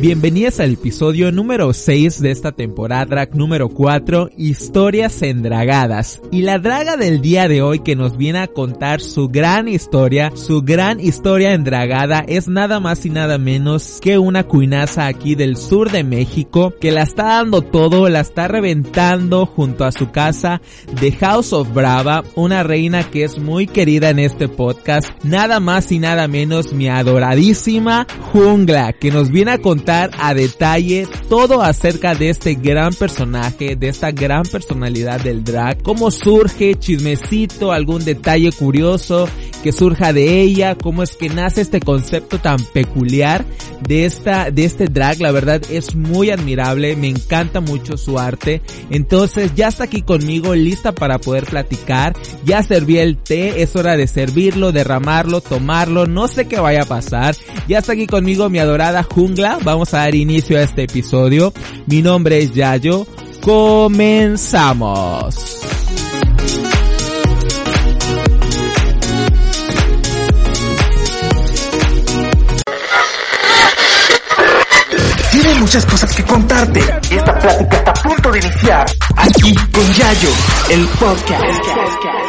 Bienvenidas al episodio número 6 de esta temporada, drag número 4, Historias endragadas. Y la draga del día de hoy que nos viene a contar su gran historia, su gran historia endragada, es nada más y nada menos que una cuinaza aquí del sur de México que la está dando todo, la está reventando junto a su casa de House of Brava, una reina que es muy querida en este podcast, nada más y nada menos mi adoradísima Jungla, que nos viene a contar a detalle todo acerca de este gran personaje, de esta gran personalidad del drag, cómo surge, chismecito, algún detalle curioso que surja de ella, cómo es que nace este concepto tan peculiar de esta, de este drag, la verdad es muy admirable, me encanta mucho su arte, entonces ya está aquí conmigo, lista para poder platicar, ya serví el té, es hora de servirlo, derramarlo, tomarlo, no sé qué vaya a pasar, ya está aquí conmigo mi adorada jungla, vamos vamos a dar inicio a este episodio. Mi nombre es Yayo. Comenzamos. Tiene muchas cosas que contarte. Esta plática está a punto de iniciar. Aquí con Yayo, el podcast.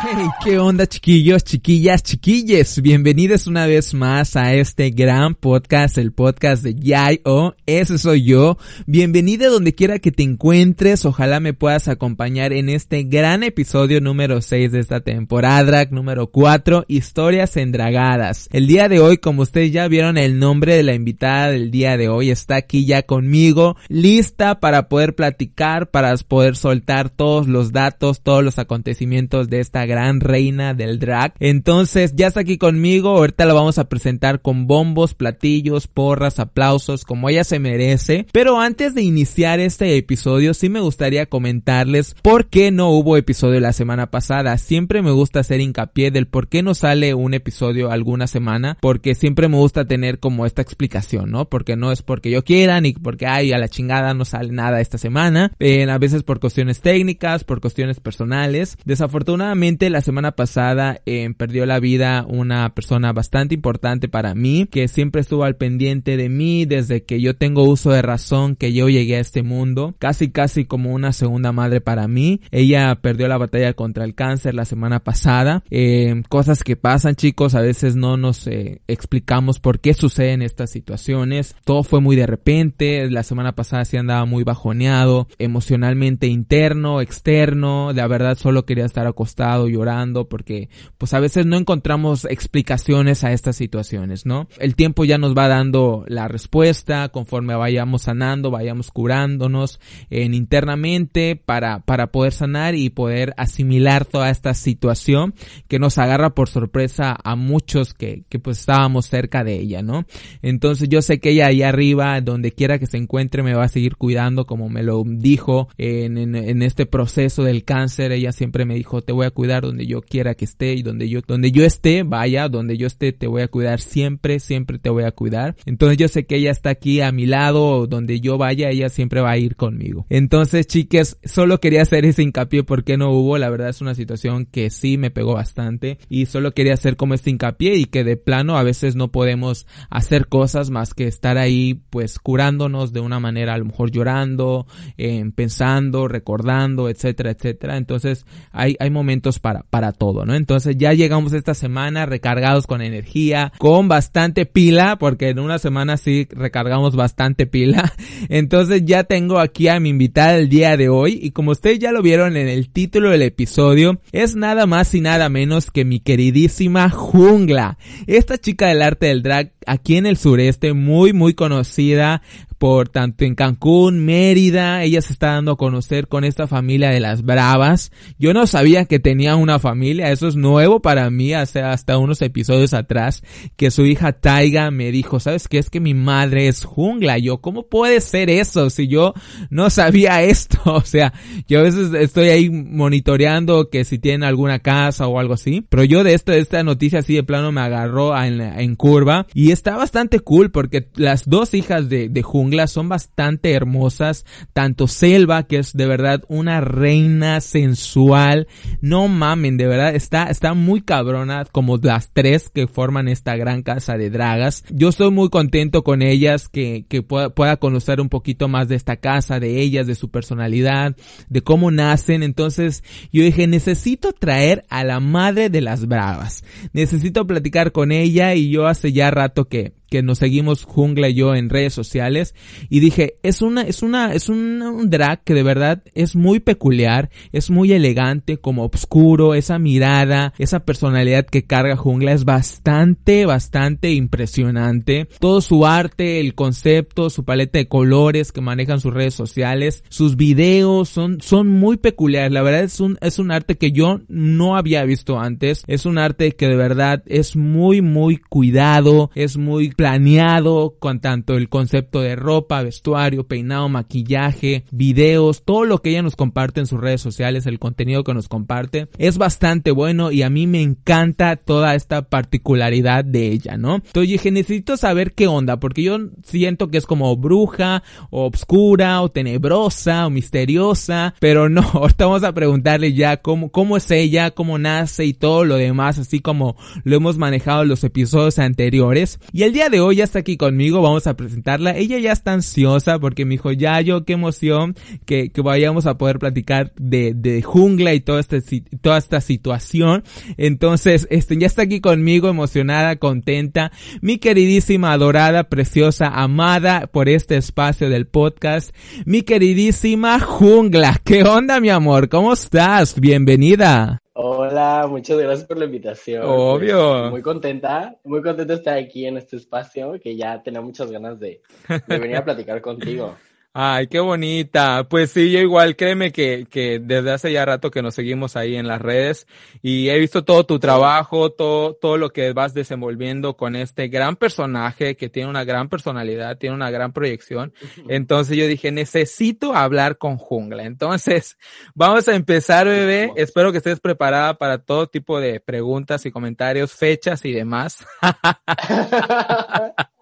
Hey, qué onda chiquillos, chiquillas, chiquilles. Bienvenidos una vez más a este gran podcast, el podcast de Yayo. Ese soy yo. Bienvenido donde quiera que te encuentres. Ojalá me puedas acompañar en este gran episodio número 6 de esta temporada, número 4, historias endragadas. El día de hoy, como ustedes ya vieron el nombre de la invitada del día de hoy, está aquí ya conmigo, lista para poder platicar, para poder soltar todos los datos, todos los acontecimientos de esta gran reina del drag. Entonces ya está aquí conmigo, ahorita la vamos a presentar con bombos, platillos, porras, aplausos, como ella se merece. Pero antes de iniciar este episodio, sí me gustaría comentarles por qué no hubo episodio la semana pasada. Siempre me gusta hacer hincapié del por qué no sale un episodio alguna semana, porque siempre me gusta tener como esta explicación, ¿no? Porque no es porque yo quiera, ni porque, ay, a la chingada no sale nada esta semana. Eh, a veces por cuestiones técnicas, por cuestiones personales. Desafortunadamente, la semana pasada eh, perdió la vida una persona bastante importante para mí, que siempre estuvo al pendiente de mí desde que yo tengo uso de razón, que yo llegué a este mundo, casi casi como una segunda madre para mí. Ella perdió la batalla contra el cáncer la semana pasada. Eh, cosas que pasan chicos, a veces no nos eh, explicamos por qué suceden estas situaciones. Todo fue muy de repente, la semana pasada sí andaba muy bajoneado, emocionalmente interno, externo, la verdad solo quería estar acostado llorando porque pues a veces no encontramos explicaciones a estas situaciones, ¿no? El tiempo ya nos va dando la respuesta conforme vayamos sanando, vayamos curándonos en internamente para, para poder sanar y poder asimilar toda esta situación que nos agarra por sorpresa a muchos que, que pues estábamos cerca de ella, ¿no? Entonces yo sé que ella ahí arriba, donde quiera que se encuentre, me va a seguir cuidando como me lo dijo en, en, en este proceso del cáncer. Ella siempre me dijo, te voy a cuidar donde yo quiera que esté y donde yo, donde yo esté, vaya, donde yo esté, te voy a cuidar siempre, siempre te voy a cuidar. Entonces yo sé que ella está aquí a mi lado, donde yo vaya, ella siempre va a ir conmigo. Entonces, chicas, solo quería hacer ese hincapié porque no hubo, la verdad es una situación que sí me pegó bastante y solo quería hacer como este hincapié y que de plano a veces no podemos hacer cosas más que estar ahí pues curándonos de una manera a lo mejor llorando, eh, pensando, recordando, etcétera, etcétera. Entonces hay, hay momentos para, para todo, ¿no? Entonces ya llegamos esta semana recargados con energía, con bastante pila, porque en una semana sí recargamos bastante pila. Entonces ya tengo aquí a mi invitada el día de hoy y como ustedes ya lo vieron en el título del episodio, es nada más y nada menos que mi queridísima Jungla. Esta chica del arte del drag aquí en el sureste, muy muy conocida, por tanto en Cancún, Mérida, ella se está dando a conocer con esta familia de las Bravas. Yo no sabía que tenía una familia, eso es nuevo para mí, hace hasta unos episodios atrás, que su hija Taiga me dijo, ¿sabes qué? Es que mi madre es jungla. Yo, ¿cómo puede ser eso si yo no sabía esto? O sea, yo a veces estoy ahí monitoreando que si tienen alguna casa o algo así, pero yo de esto, de esta noticia así de plano me agarró en, en curva y está bastante cool porque las dos hijas de, de jungla son bastante hermosas, tanto Selva, que es de verdad una reina sensual, no mamen, de verdad, está, está muy cabrona, como las tres que forman esta gran casa de dragas. Yo estoy muy contento con ellas, que, que pueda, pueda conocer un poquito más de esta casa, de ellas, de su personalidad, de cómo nacen, entonces yo dije, necesito traer a la madre de las bravas, necesito platicar con ella y yo hace ya rato que, que nos seguimos Jungla y yo en redes sociales y dije, es una, es una, es un, drag que de verdad es muy peculiar, es muy elegante, como oscuro, esa mirada, esa personalidad que carga Jungla es bastante, bastante impresionante. Todo su arte, el concepto, su paleta de colores que manejan sus redes sociales, sus videos son, son muy peculiares. La verdad es un, es un arte que yo no había visto antes. Es un arte que de verdad es muy, muy cuidado, es muy planeado con tanto el concepto de ropa, vestuario, peinado, maquillaje, videos, todo lo que ella nos comparte en sus redes sociales, el contenido que nos comparte, es bastante bueno y a mí me encanta toda esta particularidad de ella, ¿no? Entonces dije, necesito saber qué onda, porque yo siento que es como bruja, o obscura, o tenebrosa, o misteriosa, pero no, ahorita vamos a preguntarle ya cómo, cómo es ella, cómo nace y todo lo demás, así como lo hemos manejado en los episodios anteriores. Y el día de hoy ya está aquí conmigo, vamos a presentarla. Ella ya está ansiosa porque me dijo, ya yo, qué emoción que, que vayamos a poder platicar de, de jungla y toda esta, toda esta situación. Entonces, este, ya está aquí conmigo, emocionada, contenta. Mi queridísima, adorada, preciosa, amada por este espacio del podcast. Mi queridísima jungla. ¿Qué onda, mi amor? ¿Cómo estás? Bienvenida. Hola, muchas gracias por la invitación. Obvio. Muy contenta, muy contenta de estar aquí en este espacio que ya tenía muchas ganas de, de venir a platicar contigo. Ay, qué bonita. Pues sí, yo igual, créeme que, que desde hace ya rato que nos seguimos ahí en las redes y he visto todo tu trabajo, todo, todo lo que vas desenvolviendo con este gran personaje que tiene una gran personalidad, tiene una gran proyección. Entonces yo dije, necesito hablar con Jungla. Entonces, vamos a empezar, bebé. Espero que estés preparada para todo tipo de preguntas y comentarios, fechas y demás.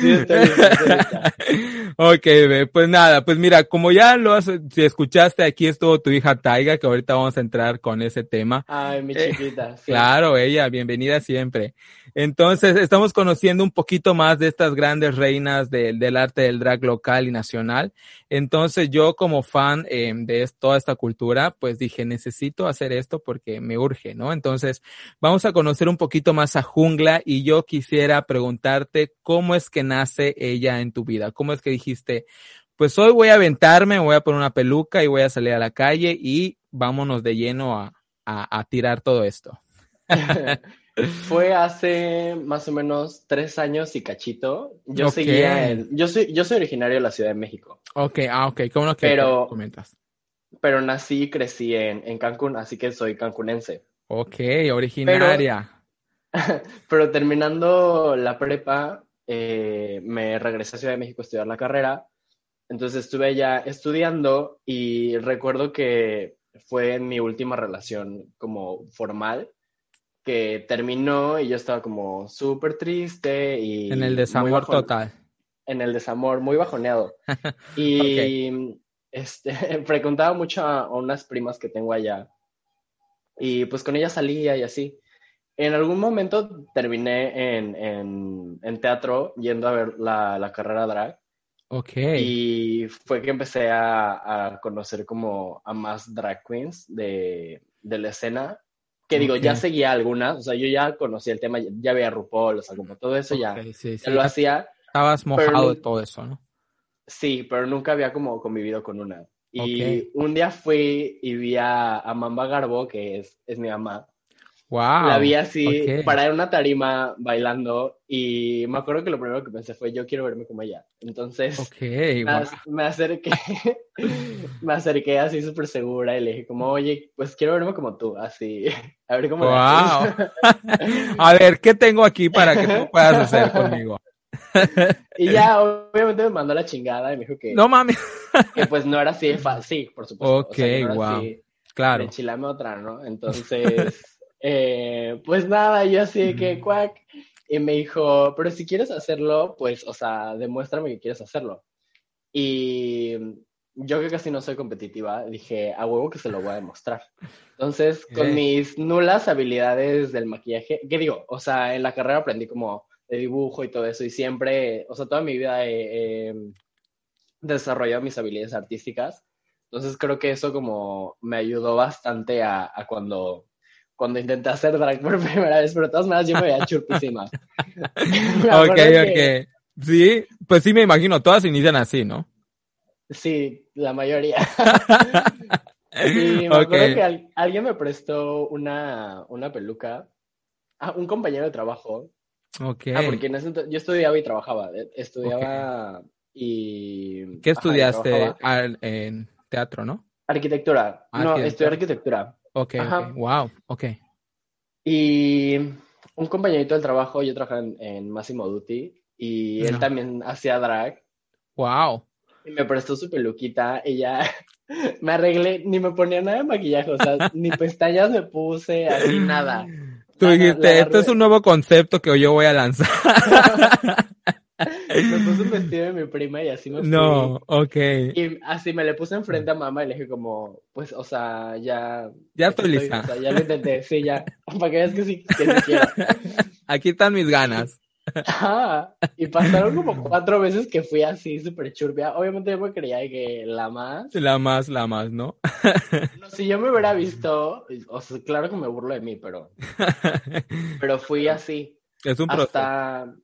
sí, ok. Pues nada, pues mira, como ya lo has, si escuchaste, aquí estuvo tu hija Taiga, que ahorita vamos a entrar con ese tema. Ay, mi Eh, chiquita. sí. Claro, ella, bienvenida siempre. Entonces, estamos conociendo un poquito más de estas grandes reinas del- del arte del drag local y nacional. Entonces, yo como fan eh, de toda esta cultura, pues dije, necesito hacer esto porque me urge, ¿no? Entonces, vamos a conocer un poquito más a Jungla y yo quisiera preguntarte cómo es que nace ella en tu vida. ¿Cómo es que dijiste, pues hoy voy a aventarme, me voy a poner una peluca y voy a salir a la calle y vámonos de lleno a, a- a tirar todo esto? Fue hace más o menos tres años y cachito. Yo seguía en, yo soy, yo soy originario de la Ciudad de México, Ok, ah, ok, ¿cómo no que Pero- comentas? pero nací y crecí en, en Cancún, así que soy cancunense. Ok, originaria. Pero terminando la prepa, eh, me regresé a Ciudad de México a estudiar la carrera. Entonces estuve allá estudiando y recuerdo que fue en mi última relación como formal que terminó y yo estaba como súper triste y en el desamor total. En el desamor, muy bajoneado. Y este, frecuentaba mucho a, a unas primas que tengo allá y pues con ellas salía y así. En algún momento terminé en, en, en teatro yendo a ver la, la carrera drag Ok. y fue que empecé a, a conocer como a más drag queens de, de la escena. Que digo, ya seguía algunas, o sea, yo ya conocía el tema, ya, ya veía RuPaul, o sea, como todo eso ya, Ok, sí, ya sí, lo ya hacía. Estabas mojado de todo eso, ¿no? Sí, pero nunca había como convivido con una. Y Ok. un día fui y vi a, a Mamba Garbo, que es, es mi mamá. Wow. La vi así, ok. parada en una tarima bailando, y me acuerdo que lo primero que pensé fue, yo quiero verme como ella. Entonces, me, wow. ac- me acerqué, me acerqué así súper segura y le dije como, oye, pues quiero verme como tú, así, a ver cómo le haces". Wow. A ver, ¿qué tengo aquí para que tú puedas hacer conmigo? Y ya, obviamente me mandó la chingada y me dijo que, No mames. que pues no era así de fácil, sí, por supuesto. o sea, que Ok, no wow. así Claro. de enchilame otra, ¿no? Entonces, eh, pues nada, yo así de que, cuac, y me dijo, pero si quieres hacerlo, pues, o sea, demuéstrame que quieres hacerlo. Y yo que casi no soy competitiva, dije, a huevo que se lo voy a demostrar. Entonces, con mis nulas habilidades del maquillaje, ¿qué digo? O sea, en la carrera aprendí como de dibujo y todo eso, y siempre, o sea, toda mi vida he, he desarrollado mis habilidades artísticas. Entonces, creo que eso como me ayudó bastante a, a cuando, cuando intenté hacer drag por primera vez, pero de todas maneras yo me veía churpísima. Ok, que- ok. Sí, pues sí me imagino, todas inician así, ¿no? Sí, la mayoría. Y me acuerdo que al- alguien me prestó una, una peluca. Ah, un compañero de trabajo. Ok. Ah, porque en ese ento- yo estudiaba y trabajaba. eh, Estudiaba y... ¿Qué ajá, y estudiaste. Ah, en teatro, no? Arquitectura. No, Arquitectura. estudié arquitectura. Ok, Ajá. ok. Wow, ok. Y un compañerito del trabajo, yo trabajaba en, en Massimo Dutti y él también hacía drag. Wow. Y me prestó su peluquita y ya me arreglé, ni me ponía nada de maquillaje, o sea, ni pestañas me puse, así nada. Tú dijiste, esto es un nuevo concepto que yo voy a lanzar. Me puse un vestido de mi prima y así me fui. No, ok. Y así me le puse enfrente a mamá y le dije como, pues, o sea, ya... Ya estoy lista. O sea, ya lo intenté, sí, ya. Para que veas que sí, que sí quiero. Aquí están mis ganas. Ajá. Y pasaron como cuatro veces que fui así, súper churpia. Obviamente yo me creía que la más... La más, la más, ¿no? No, si yo me hubiera visto, o sea, claro que me burlo de mí, pero, pero fui así. Es un proceso. hasta...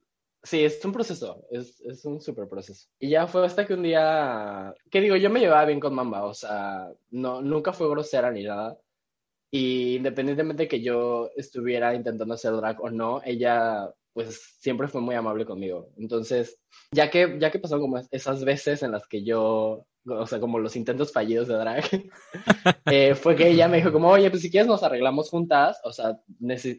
Sí, es un proceso, es, es un súper proceso. Y ya fue hasta que un día, ¿qué digo? Yo me llevaba bien con mamá, o sea, no, nunca fue grosera ni nada. Y independientemente que yo estuviera intentando hacer drag o no, ella pues siempre fue muy amable conmigo. Entonces, ya que, ya que pasaron como esas veces en las que yo, o sea, como los intentos fallidos de drag, eh, fue que ella me dijo como, oye, pues si quieres nos arreglamos juntas, o sea,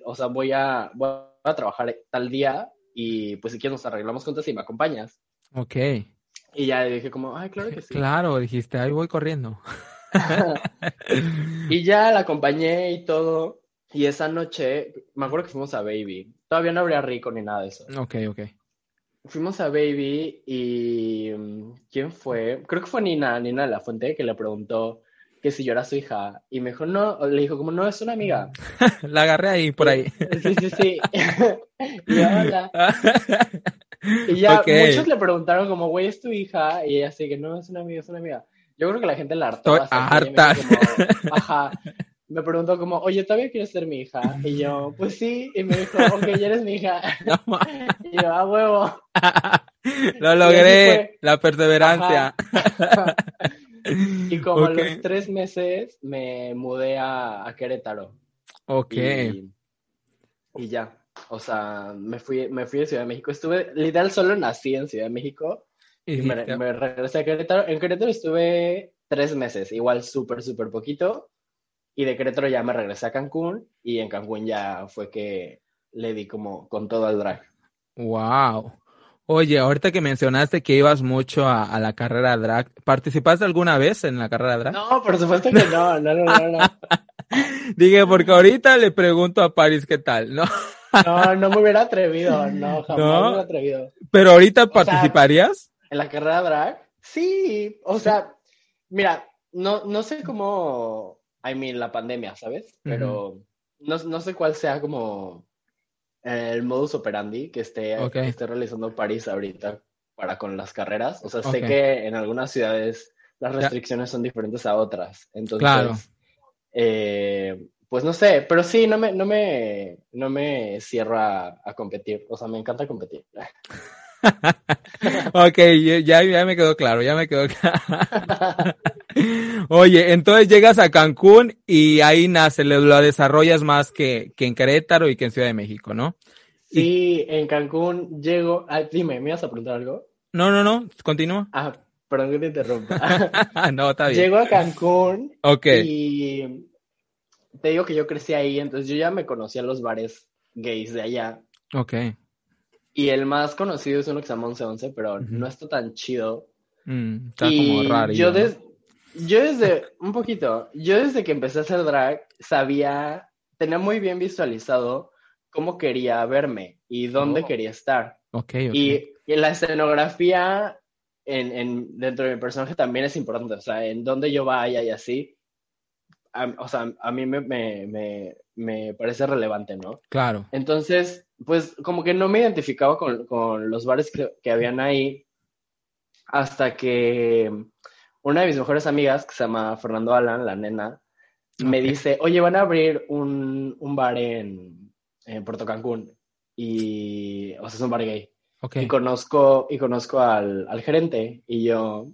o sea voy, a, voy a trabajar tal día y pues si quieres nos arreglamos juntas y me acompañas. Ok. Y ya le dije como, ay, claro que sí. Claro, dijiste, ahí voy corriendo. y ya la acompañé y todo. Y esa noche, me acuerdo que fuimos a Baby. Todavía no habría rico ni nada de eso. Ok, ok. Fuimos a Baby y mm, ¿quién fue? Creo que fue Nina, Nina de la Fuente, que le preguntó que si yo era su hija. Y me dijo, no, le dijo como, no, es una amiga. La agarré ahí, por ahí. Sí, sí, sí. y hola. Y ya muchos le preguntaron como, güey, ¿es tu hija? Y ella así que no, es una amiga, es una amiga. Yo creo que la gente la hartó. Estoy harta. me dijo como, ajá. Me preguntó como, oye, ¿todavía quieres ser mi hija? Y yo, pues sí. Y me dijo, ok, ya eres mi hija. No Y yo, a huevo. Lo logré, la perseverancia. Y como a los tres meses me mudé a, a Querétaro. Ok. Y, y ya. O sea, me fui, me fui de Ciudad de México. Estuve, literal, solo nací en Ciudad de México. Y Y me, dijiste, me regresé a Querétaro. En Querétaro estuve tres meses, igual súper, súper poquito. Y de Querétaro ya me regresé a Cancún. Y en Cancún ya fue que le di como con todo al drag. Wow. Oye, ahorita que mencionaste que ibas mucho a, a la carrera drag, ¿participaste alguna vez en la carrera drag? No, por supuesto que no, no, no, no, no. Dije, porque ahorita le pregunto a Paris qué tal, ¿no? No, no me hubiera atrevido, no, jamás ¿No? me hubiera atrevido. Pero ahorita sea, participarías. ¿En la carrera drag? Sí, o sea, mira, no, no sé cómo, I mean, la pandemia, ¿sabes? Pero no, no sé cuál sea como el modus operandi que esté, que esté realizando París ahorita para con las carreras. O sea, sé que en algunas ciudades las restricciones son diferentes a otras. Entonces, Claro. eh, pues no sé, pero sí, no me, no me, no me cierro a, a competir. O sea, me encanta competir. Ok, ya, ya me quedó claro, ya me quedó claro. Oye, entonces llegas a Cancún y ahí nace, lo, desarrollas más que, que en Querétaro y que en Ciudad de México, ¿no? Sí, en Cancún llego. Ah, dime, ¿me ibas a preguntar algo? No, no, no, continúa. Ah, perdón que te interrumpa. no, está bien. Llego a Cancún Ok, y te digo que yo crecí ahí, entonces yo ya me conocía los bares gays de allá. ok. Y el más conocido es uno que se llama 1111, pero no está tan chido. Mm, está y como raro. yo, des- yo desde, un poquito, yo desde que empecé a hacer drag, sabía, tenía muy bien visualizado cómo quería verme y dónde Oh. quería estar. Ok, ok. Y, y la escenografía en, en, dentro de mi personaje también es importante, o sea, en donde yo vaya y así, o sea, a mí me, me, me, me, parece relevante, ¿no? Claro. Entonces, pues como que no me identificaba con, con los bares que, que, habían ahí hasta que una de mis mejores amigas, que se llama Fernando Alan, la nena, me dice, oye, van a abrir un, un bar en, en, Puerto Cancún y, o sea, es un bar gay. Okay. Y conozco, y conozco al, al gerente y yo,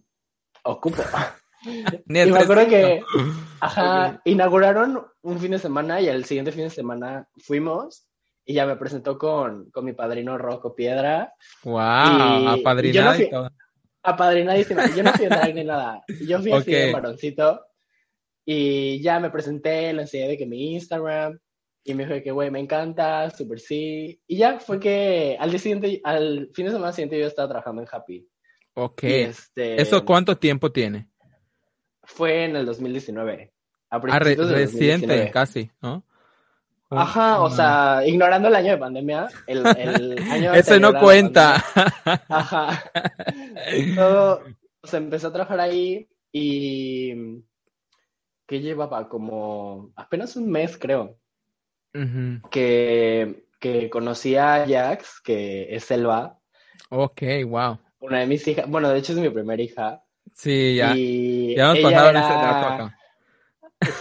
ocupo. y me acuerdo que ajá, okay. inauguraron un fin de semana y el siguiente fin de semana fuimos y ya me presentó con, con mi padrino Rocco Piedra. ¡Wow! Apadrinado y, y todo. Apadrinadísima. Yo no fui a drag ni nada. Yo fui así okay. de varoncito y ya me presenté, le enseñé de que mi Instagram y me dijo que, güey, me encanta, súper sí. Y ya fue que al día siguiente, al fin de semana siguiente yo estaba trabajando en Happy. Ok. Este, ¿Eso cuánto tiempo tiene? Fue en el 2019. A ah, re reciente, 2019. casi, ¿no? Ajá, o sea, ignorando el año de pandemia, el, el año Ese no cuenta. Pandemia, ajá. Todo, o sea, empecé a trabajar ahí y que llevaba como apenas un mes, creo, uh -huh. que, que conocí a Jax, que es Selva. Ok, wow. Una de mis hijas, bueno, de hecho es mi primera hija. Sí, ya. Y ya hemos pasado era... ese dato acá.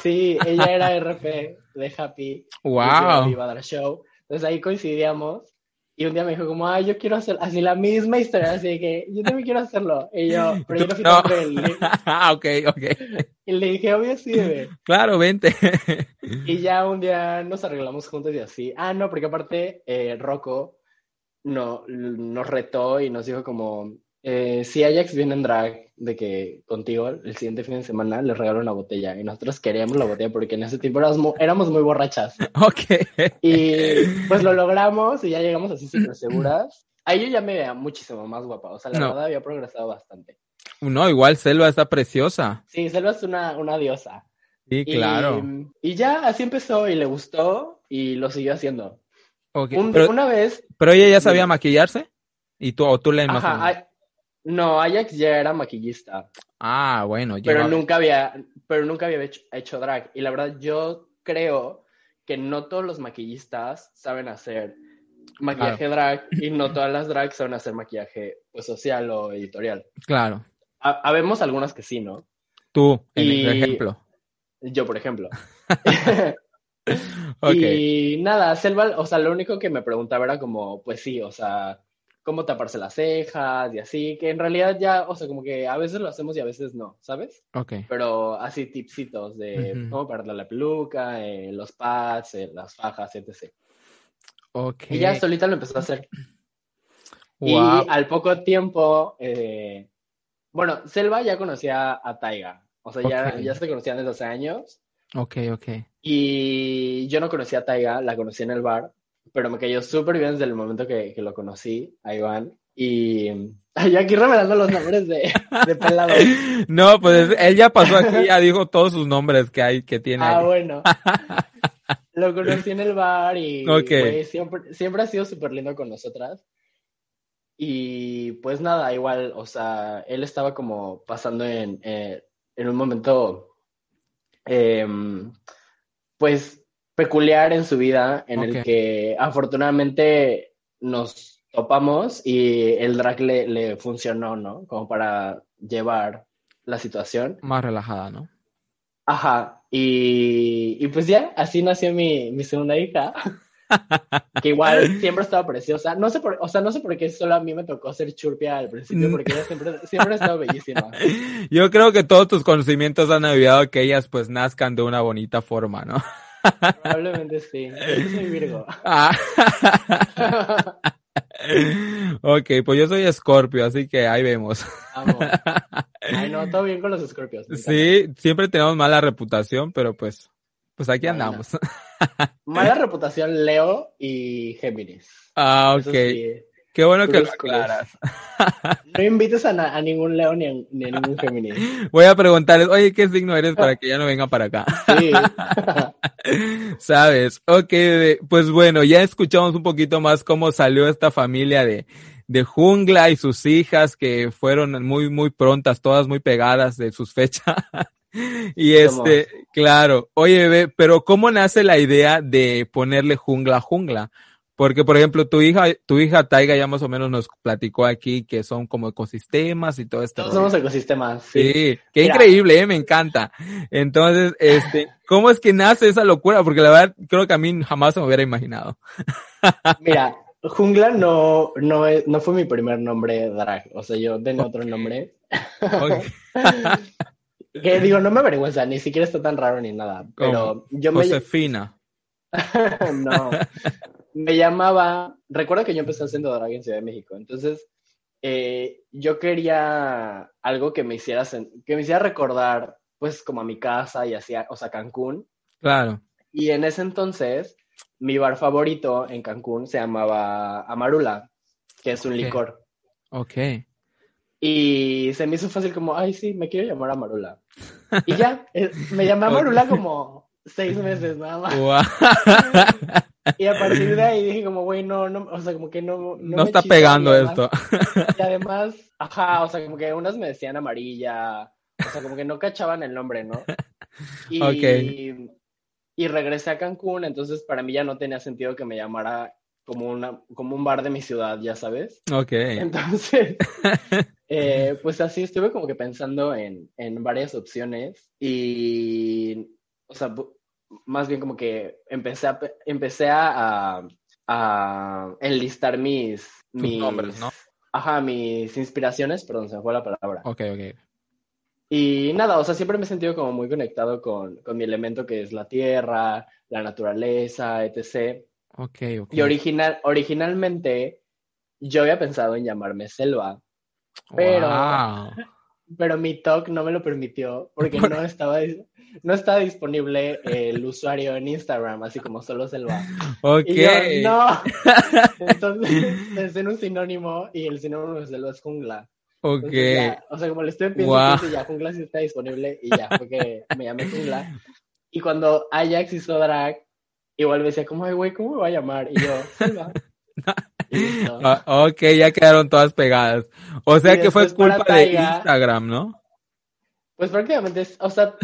Sí, ella era RP de Happy. Wow. Iba a dar show. Entonces ahí coincidíamos. Y un día me dijo como, ay, yo quiero hacer así la misma historia, así que yo también quiero hacerlo. Y yo, pero yo no fui no. Ah, ok, ok. Y le dije, obvio sí, bebé. Claro, vente. Y ya un día nos arreglamos juntos y así. Ah, no, porque aparte, eh, Rocco no, nos retó y nos dijo como, eh, si Ajax viene en drag de que contigo el siguiente fin de semana le regalo una botella y nosotros queríamos la botella porque en ese tiempo éramos muy, éramos muy borrachas. Ok. Y pues lo logramos y ya llegamos así súper seguras. Ahí yo ya me veía muchísimo más guapa, o sea, la No. verdad había progresado bastante. No, igual Selva está preciosa. Sí, Selva es una, una diosa. Sí, claro. Y, y ya así empezó y le gustó y lo siguió haciendo. Ok, Un- pero, una vez, pero ella ya sabía maquillarse. ¿Y tú, o tú le ajá, no, Ajax ya era maquillista. Ah, bueno. pero lleva- nunca había, pero nunca había hecho, hecho drag. Y la verdad, yo creo que no todos los maquillistas saben hacer maquillaje drag y no todas las drags saben hacer maquillaje pues, social o editorial. Claro. Ha- Habemos algunas que sí, ¿no? Tú, en Y- ejemplo. Yo, por ejemplo. Y nada, Selva, o sea, lo único que me preguntaba era como, pues sí, o sea, cómo taparse las cejas y así, que en realidad ya, o sea, como que a veces lo hacemos y a veces no, ¿sabes? Ok. pero así tipsitos de cómo perder la peluca, eh, los pads, eh, las fajas, etc. Ok. Y ya solita lo empezó a hacer. Wow. Y al poco tiempo, eh, bueno, Selva ya conocía a Taiga, o sea, ya, ya se conocían desde hace años. Ok, ok. Y yo no conocía a Taiga, la conocí en el bar, pero me cayó súper bien desde el momento que, que lo conocí, a Iván. Y yo aquí revelando los nombres de, de pelado. No, pues él ya pasó aquí, ya dijo todos sus nombres que hay, que tiene. Ah, ahí. bueno. Lo conocí en el bar y Ok. güey, siempre, siempre ha sido súper lindo con nosotras. Y pues nada, igual, o sea, él estaba como pasando en, eh, en un momento, em, pues, peculiar en su vida, en el que afortunadamente nos topamos y el drag le, le funcionó, ¿no? Como para llevar la situación. Más relajada, ¿no? Ajá, y, y pues ya, así nació mi, mi segunda hija, que igual siempre estaba preciosa. No sé por, o sea, no sé por qué solo a mí me tocó ser churpia al principio, Mm. porque ella siempre, siempre ha estado bellísima. Yo creo que todos tus conocimientos han ayudado a que ellas pues nazcan de una bonita forma, ¿no? Probablemente sí. Yo soy Virgo. Ah. ok, pues yo soy Escorpio, así que ahí vemos. Amo. Ay, no, todo bien con los escorpios. Sí, siempre tenemos mala reputación, pero pues, pues aquí Bueno. andamos. Mala reputación Leo y Géminis. Ah, ok. sí. Qué bueno que lo aclaras. No invites a, na- a ningún Leo ni a, ni a ningún Géminis. Voy a preguntarles, oye, ¿qué signo eres para que ya no vengan para acá? Sí. ¿Sabes? Ok, pues bueno, ya escuchamos un poquito más cómo salió esta familia de, de jungla y sus hijas que fueron muy, muy prontas, todas muy pegadas de sus fechas. y este, claro, oye, bebé, pero ¿cómo nace la idea de ponerle jungla a jungla? Porque, por ejemplo, tu hija, tu hija Taiga ya más o menos nos platicó aquí que son como ecosistemas y todo esto. Todos somos ecosistemas. Sí, sí qué increíble, ¿eh? me encanta. Entonces, este, ¿cómo es que nace esa locura? Porque la verdad, creo que a mí jamás se me hubiera imaginado. Mira, Jungla no, no, no fue mi primer nombre drag. O sea, yo tenía otro nombre. que digo, no me avergüenza, ni siquiera está tan raro ni nada. Pero yo me. Josefina. no me llamaba, recuerdo que yo empecé haciendo drag en Ciudad de México, entonces eh, yo quería algo que me hiciera, que me hiciera recordar, pues, como a mi casa y así, o sea, Cancún. Claro. Y en ese entonces, mi bar favorito en Cancún se llamaba Amarula, que es un licor. Ok. Y se me hizo fácil como, ay, sí, me quiero llamar Amarula. Y ya, eh, me llamé Amarula como seis meses nada más. Y a partir de ahí dije como, güey, no, no, o sea, como que no... No, está pegando esto. Y además, ajá, o sea, como que unas me decían amarilla, o sea, como que no cachaban el nombre, ¿no? Y, y regresé a Cancún, entonces para mí ya no tenía sentido que me llamara como, una, como un bar de mi ciudad, ya sabes. Ok. Entonces, eh, pues así estuve como que pensando en, en varias opciones y, o sea, más bien como que empecé a, empecé a, a enlistar mis, mis nombres, ¿no? Ajá, mis inspiraciones, perdón, se me fue la palabra. Ok, ok. Y nada, o sea, siempre me he sentido como muy conectado con, con mi elemento que es la tierra, la naturaleza, etc. Ok, ok. Y original, originalmente yo había pensado en llamarme Selva, pero, pero mi talk no me lo permitió porque no estaba, no está disponible el usuario en Instagram, así como solo Selva. Ok. Y no. Entonces pensé en un sinónimo y el sinónimo de Selva es jungla. Ok. o sea, como le estoy pidiendo ya jungla sí está disponible y ya fue que me llamé jungla. Y cuando Ajax hizo drag, igual me decía como, ay, güey, ¿cómo me va a llamar? Y yo, Selva. Ah, ok, ya quedaron todas pegadas. O sea que fue culpa de Instagram, ¿no? Pues prácticamente, o sea,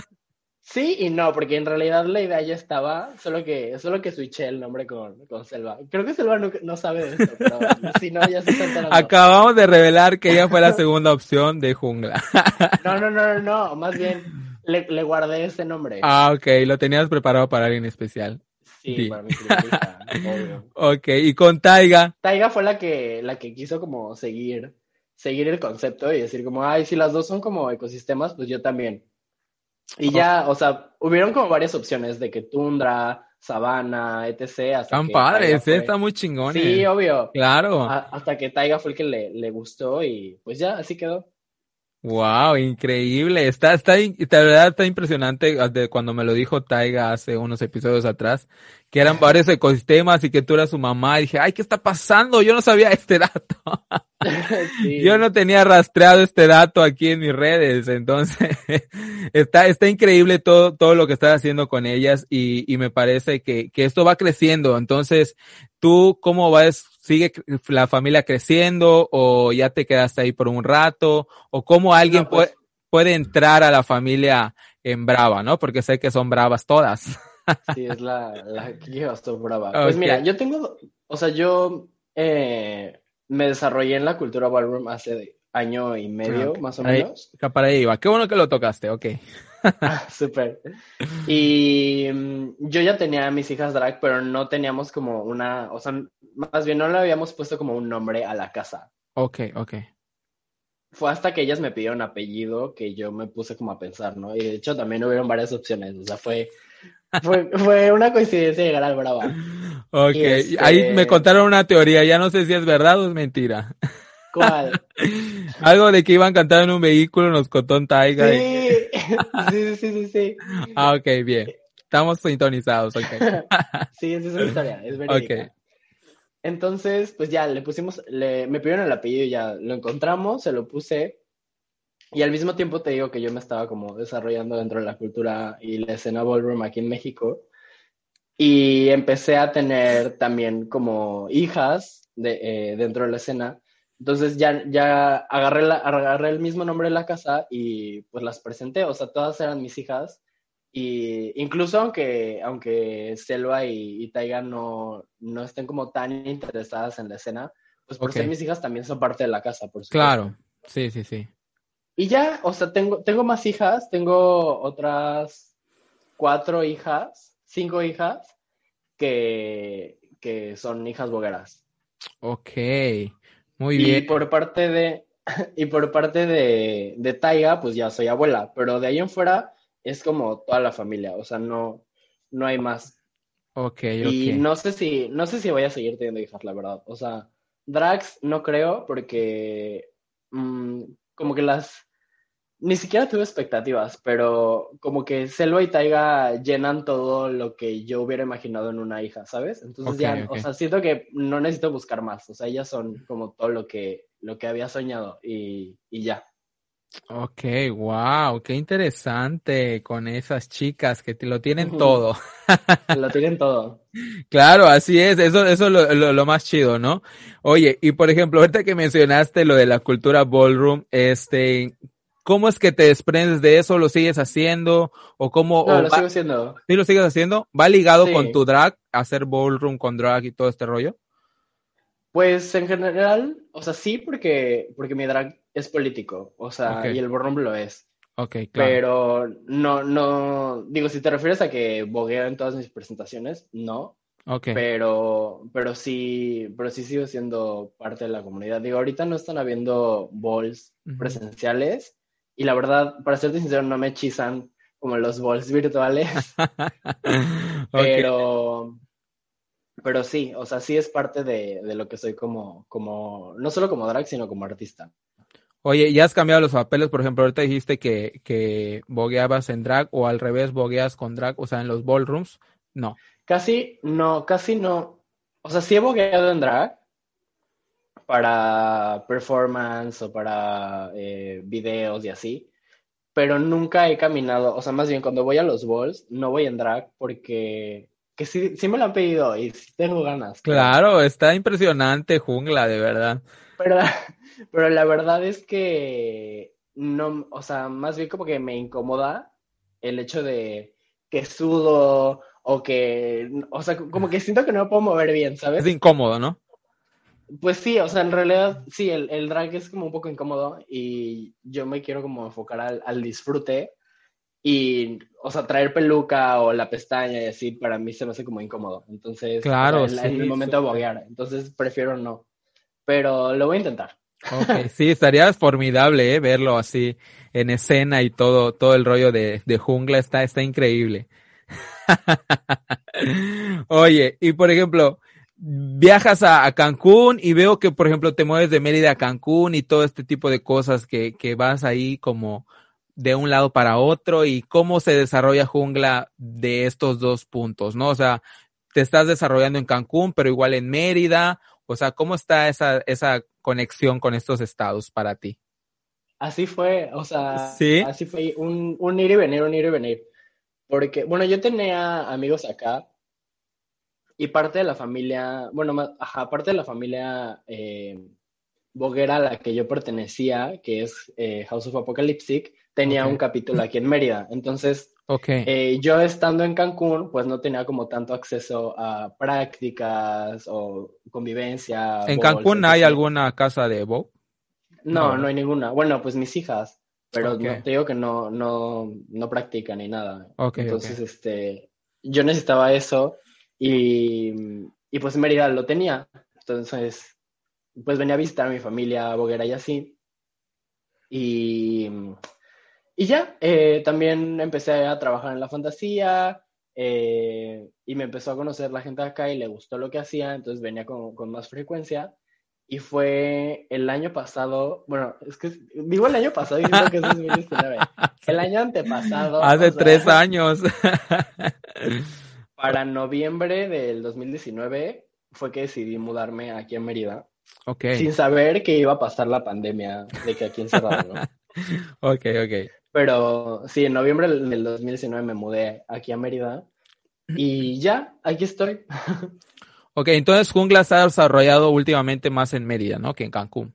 Sí y no, porque en realidad la idea ya estaba, solo que, solo que switché el nombre con, con Selva. Creo que Selva no, sabe de esto, pero si no, ya se está enterando. Acabamos de revelar que ella fue la segunda opción de Jungla. no, no, no, no, más bien le, le, guardé ese nombre. Ah, ok, lo tenías preparado para alguien especial. Sí, para mi obvio. Ok, y con Taiga. Taiga fue la que, la que quiso como seguir, seguir el concepto y decir como, ay, si las dos son como ecosistemas, pues yo también. Y ya, o sea, hubieron como varias opciones de que tundra, sabana, etc. Tan padres, está muy chingón. Sí, obvio. Claro. hasta que Taiga fue el que le, le gustó y pues ya, así quedó. Wow, increíble. Está, está, la verdad está impresionante de cuando me lo dijo Taiga hace unos episodios atrás, que eran varios ecosistemas y que tú eras su mamá. Y dije, ay, ¿qué está pasando? Yo no sabía este dato. Yo no tenía rastreado este dato aquí en mis redes. Entonces, está, está increíble todo, todo lo que estás haciendo con ellas y, y me parece que, que esto va creciendo. Entonces, ¿tú cómo vas? ¿Sigue la familia creciendo o ya te quedaste ahí por un rato? ¿O cómo alguien pues puede, puede entrar a la familia en brava, no? Porque sé que son bravas todas. Sí, es la, la que brava. Pues mira, yo tengo, o sea, yo eh, me desarrollé en la cultura ballroom hace año y medio, más o menos. Para ahí iba. Qué bueno que lo tocaste, ok. Ah, súper. Y mm, yo ya tenía a mis hijas drag, pero no teníamos como una, o sea, más bien no le habíamos puesto como un nombre a la casa. Ok, ok. Fue hasta que ellas me pidieron apellido que yo me puse como a pensar, ¿no? Y de hecho también hubieron varias opciones, o sea, fue, fue, fue una coincidencia llegar al Brava. Ok, ahí me este contaron una teoría, ya no sé si es verdad o es mentira. ¿Cuál? Algo de que iban a cantar en un vehículo, nos contó un Taiga. Sí, sí, sí, sí, sí. Ah, ok, bien. Estamos sintonizados, ok. sí, esa es una historia, es verídica. Okay. Entonces, pues ya le pusimos, le, me pidieron el apellido y ya lo encontramos, se lo puse. Y al mismo tiempo te digo que yo me estaba como desarrollando dentro de la cultura y la escena ballroom aquí en México. Y empecé a tener también como hijas de, eh, dentro de la escena Entonces ya, ya agarré, la, agarré el mismo nombre de la casa y pues las presenté, o sea, todas eran mis hijas. Y incluso aunque, aunque Selva y, y Taiga no, no estén como tan interesadas en la escena, pues por Ok. ser mis hijas también son parte de la casa, por supuesto. Claro, sí, sí, sí. Y ya, o sea, tengo, tengo más hijas, tengo otras cuatro hijas, cinco hijas, que, que son hijas bogueras. Ok, muy Y bien. por parte de, y por parte de, de Taiga, pues ya soy abuela, pero de ahí en fuera es como toda la familia, o sea, no, no hay más. Ok, Y ok. no sé si, no sé si voy a seguir teniendo hijas, la verdad. O sea, drags no creo porque mm, como que las ni siquiera tuve expectativas, pero como que Selva y Taiga llenan todo lo que yo hubiera imaginado en una hija, ¿sabes? Entonces ya, o sea, siento que no necesito buscar más. O sea, ellas son como todo lo que, lo que había soñado y, y ya. Ok, wow, qué interesante con esas chicas que te lo tienen todo. Lo tienen todo. Claro, así es, eso, eso es lo, lo, lo más chido, ¿no? Oye, y por ejemplo, ahorita que mencionaste lo de la cultura ballroom, este, ¿cómo es que te desprendes de eso? ¿Lo sigues haciendo? ¿O cómo? No, o lo va- sigo siendo. ¿Sí lo sigues haciendo? ¿Va ligado Sí. con tu drag, hacer ballroom con drag y todo este rollo? Pues en general, o sea, sí, porque, porque mi drag es político, o sea, y el ballroom lo es. Ok, claro. Pero no, no, digo, si te refieres a que bogueo en todas mis presentaciones, no, Ok, pero, pero sí, pero sí sigo siendo parte de la comunidad. Digo, ahorita no están habiendo balls presenciales y la verdad, para serte sincero, no me hechizan como los balls virtuales, pero, pero sí, o sea, sí es parte de, de lo que soy como, como, no solo como drag, sino como artista. Oye, ¿ya has cambiado los papeles? Por ejemplo, ahorita dijiste que, que bogueabas en drag o al revés, bogueas con drag, o sea, en los ballrooms. No. Casi no, casi no. O sea, sí he bogueado en drag para performance o para eh, videos y así, pero nunca he caminado, o sea, más bien cuando voy a los balls, no voy en drag porque que sí, sí me lo han pedido y sí tengo ganas. pero- Claro, está impresionante Jungla, de verdad. Pero, pero la verdad es que no, o sea, más bien como que me incomoda el hecho de que sudo o que, o sea, como que siento que no me puedo mover bien, ¿sabes? Es incómodo, ¿no? Pues sí, o sea, en realidad sí, el, el drag es como un poco incómodo y yo me quiero como enfocar al, al disfrute y, o sea, traer peluca o la pestaña y así para mí se me hace como incómodo. Entonces, Claro, o sea, en, el momento de boguear, entonces prefiero no. Pero lo voy a intentar. Ok, sí, estaría formidable, ¿eh? Verlo así en escena y todo, todo el rollo de, de Jungla está, está increíble. Oye, y por ejemplo, viajas a, a Cancún y veo que, por ejemplo, te mueves de Mérida a Cancún y todo este tipo de cosas que, que vas ahí como de un lado para otro y cómo se desarrolla Jungla de estos dos puntos, ¿no? O sea, te estás desarrollando en Cancún, pero igual en Mérida, o sea, ¿cómo está esa, esa conexión con estos estados para ti? Así fue, o sea, ¿Sí? así fue un, un ir y venir, un ir y venir. Porque, bueno, yo tenía amigos acá y parte de la familia, bueno, más- ajá, parte de la familia eh, boguera a la que yo pertenecía, que es eh, House of Apocalyptic, tenía Ok. un capítulo aquí en Mérida. Entonces, Ok, eh, yo estando en Cancún, pues no tenía como tanto acceso a prácticas o convivencia. ¿en Cancún hay alguna casa de Vogue? No, No. no hay ninguna. Bueno, pues mis hijas, pero no, te digo que no, no, no practican ni nada. Ok, Entonces, este, yo necesitaba eso y, y pues Mérida lo tenía. Entonces, pues venía a visitar a mi familia boguera y así. Y, y ya, eh, también empecé a trabajar en la fantasía eh, y me empezó a conocer la gente de acá y le gustó lo que hacía, entonces venía con, con más frecuencia. Y fue el año pasado, bueno, es que digo el año pasado y siento que es 2019. El año antepasado. Hace o sea, tres años. Para noviembre del 2019 fue que decidí mudarme aquí a Mérida, ok, sin saber que iba a pasar la pandemia de que aquí encerrado, ¿no? ok, ok. Pero sí, en noviembre del 2019 me mudé aquí a Mérida y ya, aquí estoy. Ok, entonces Jungla se ha desarrollado últimamente más en Mérida, ¿no? Que en Cancún.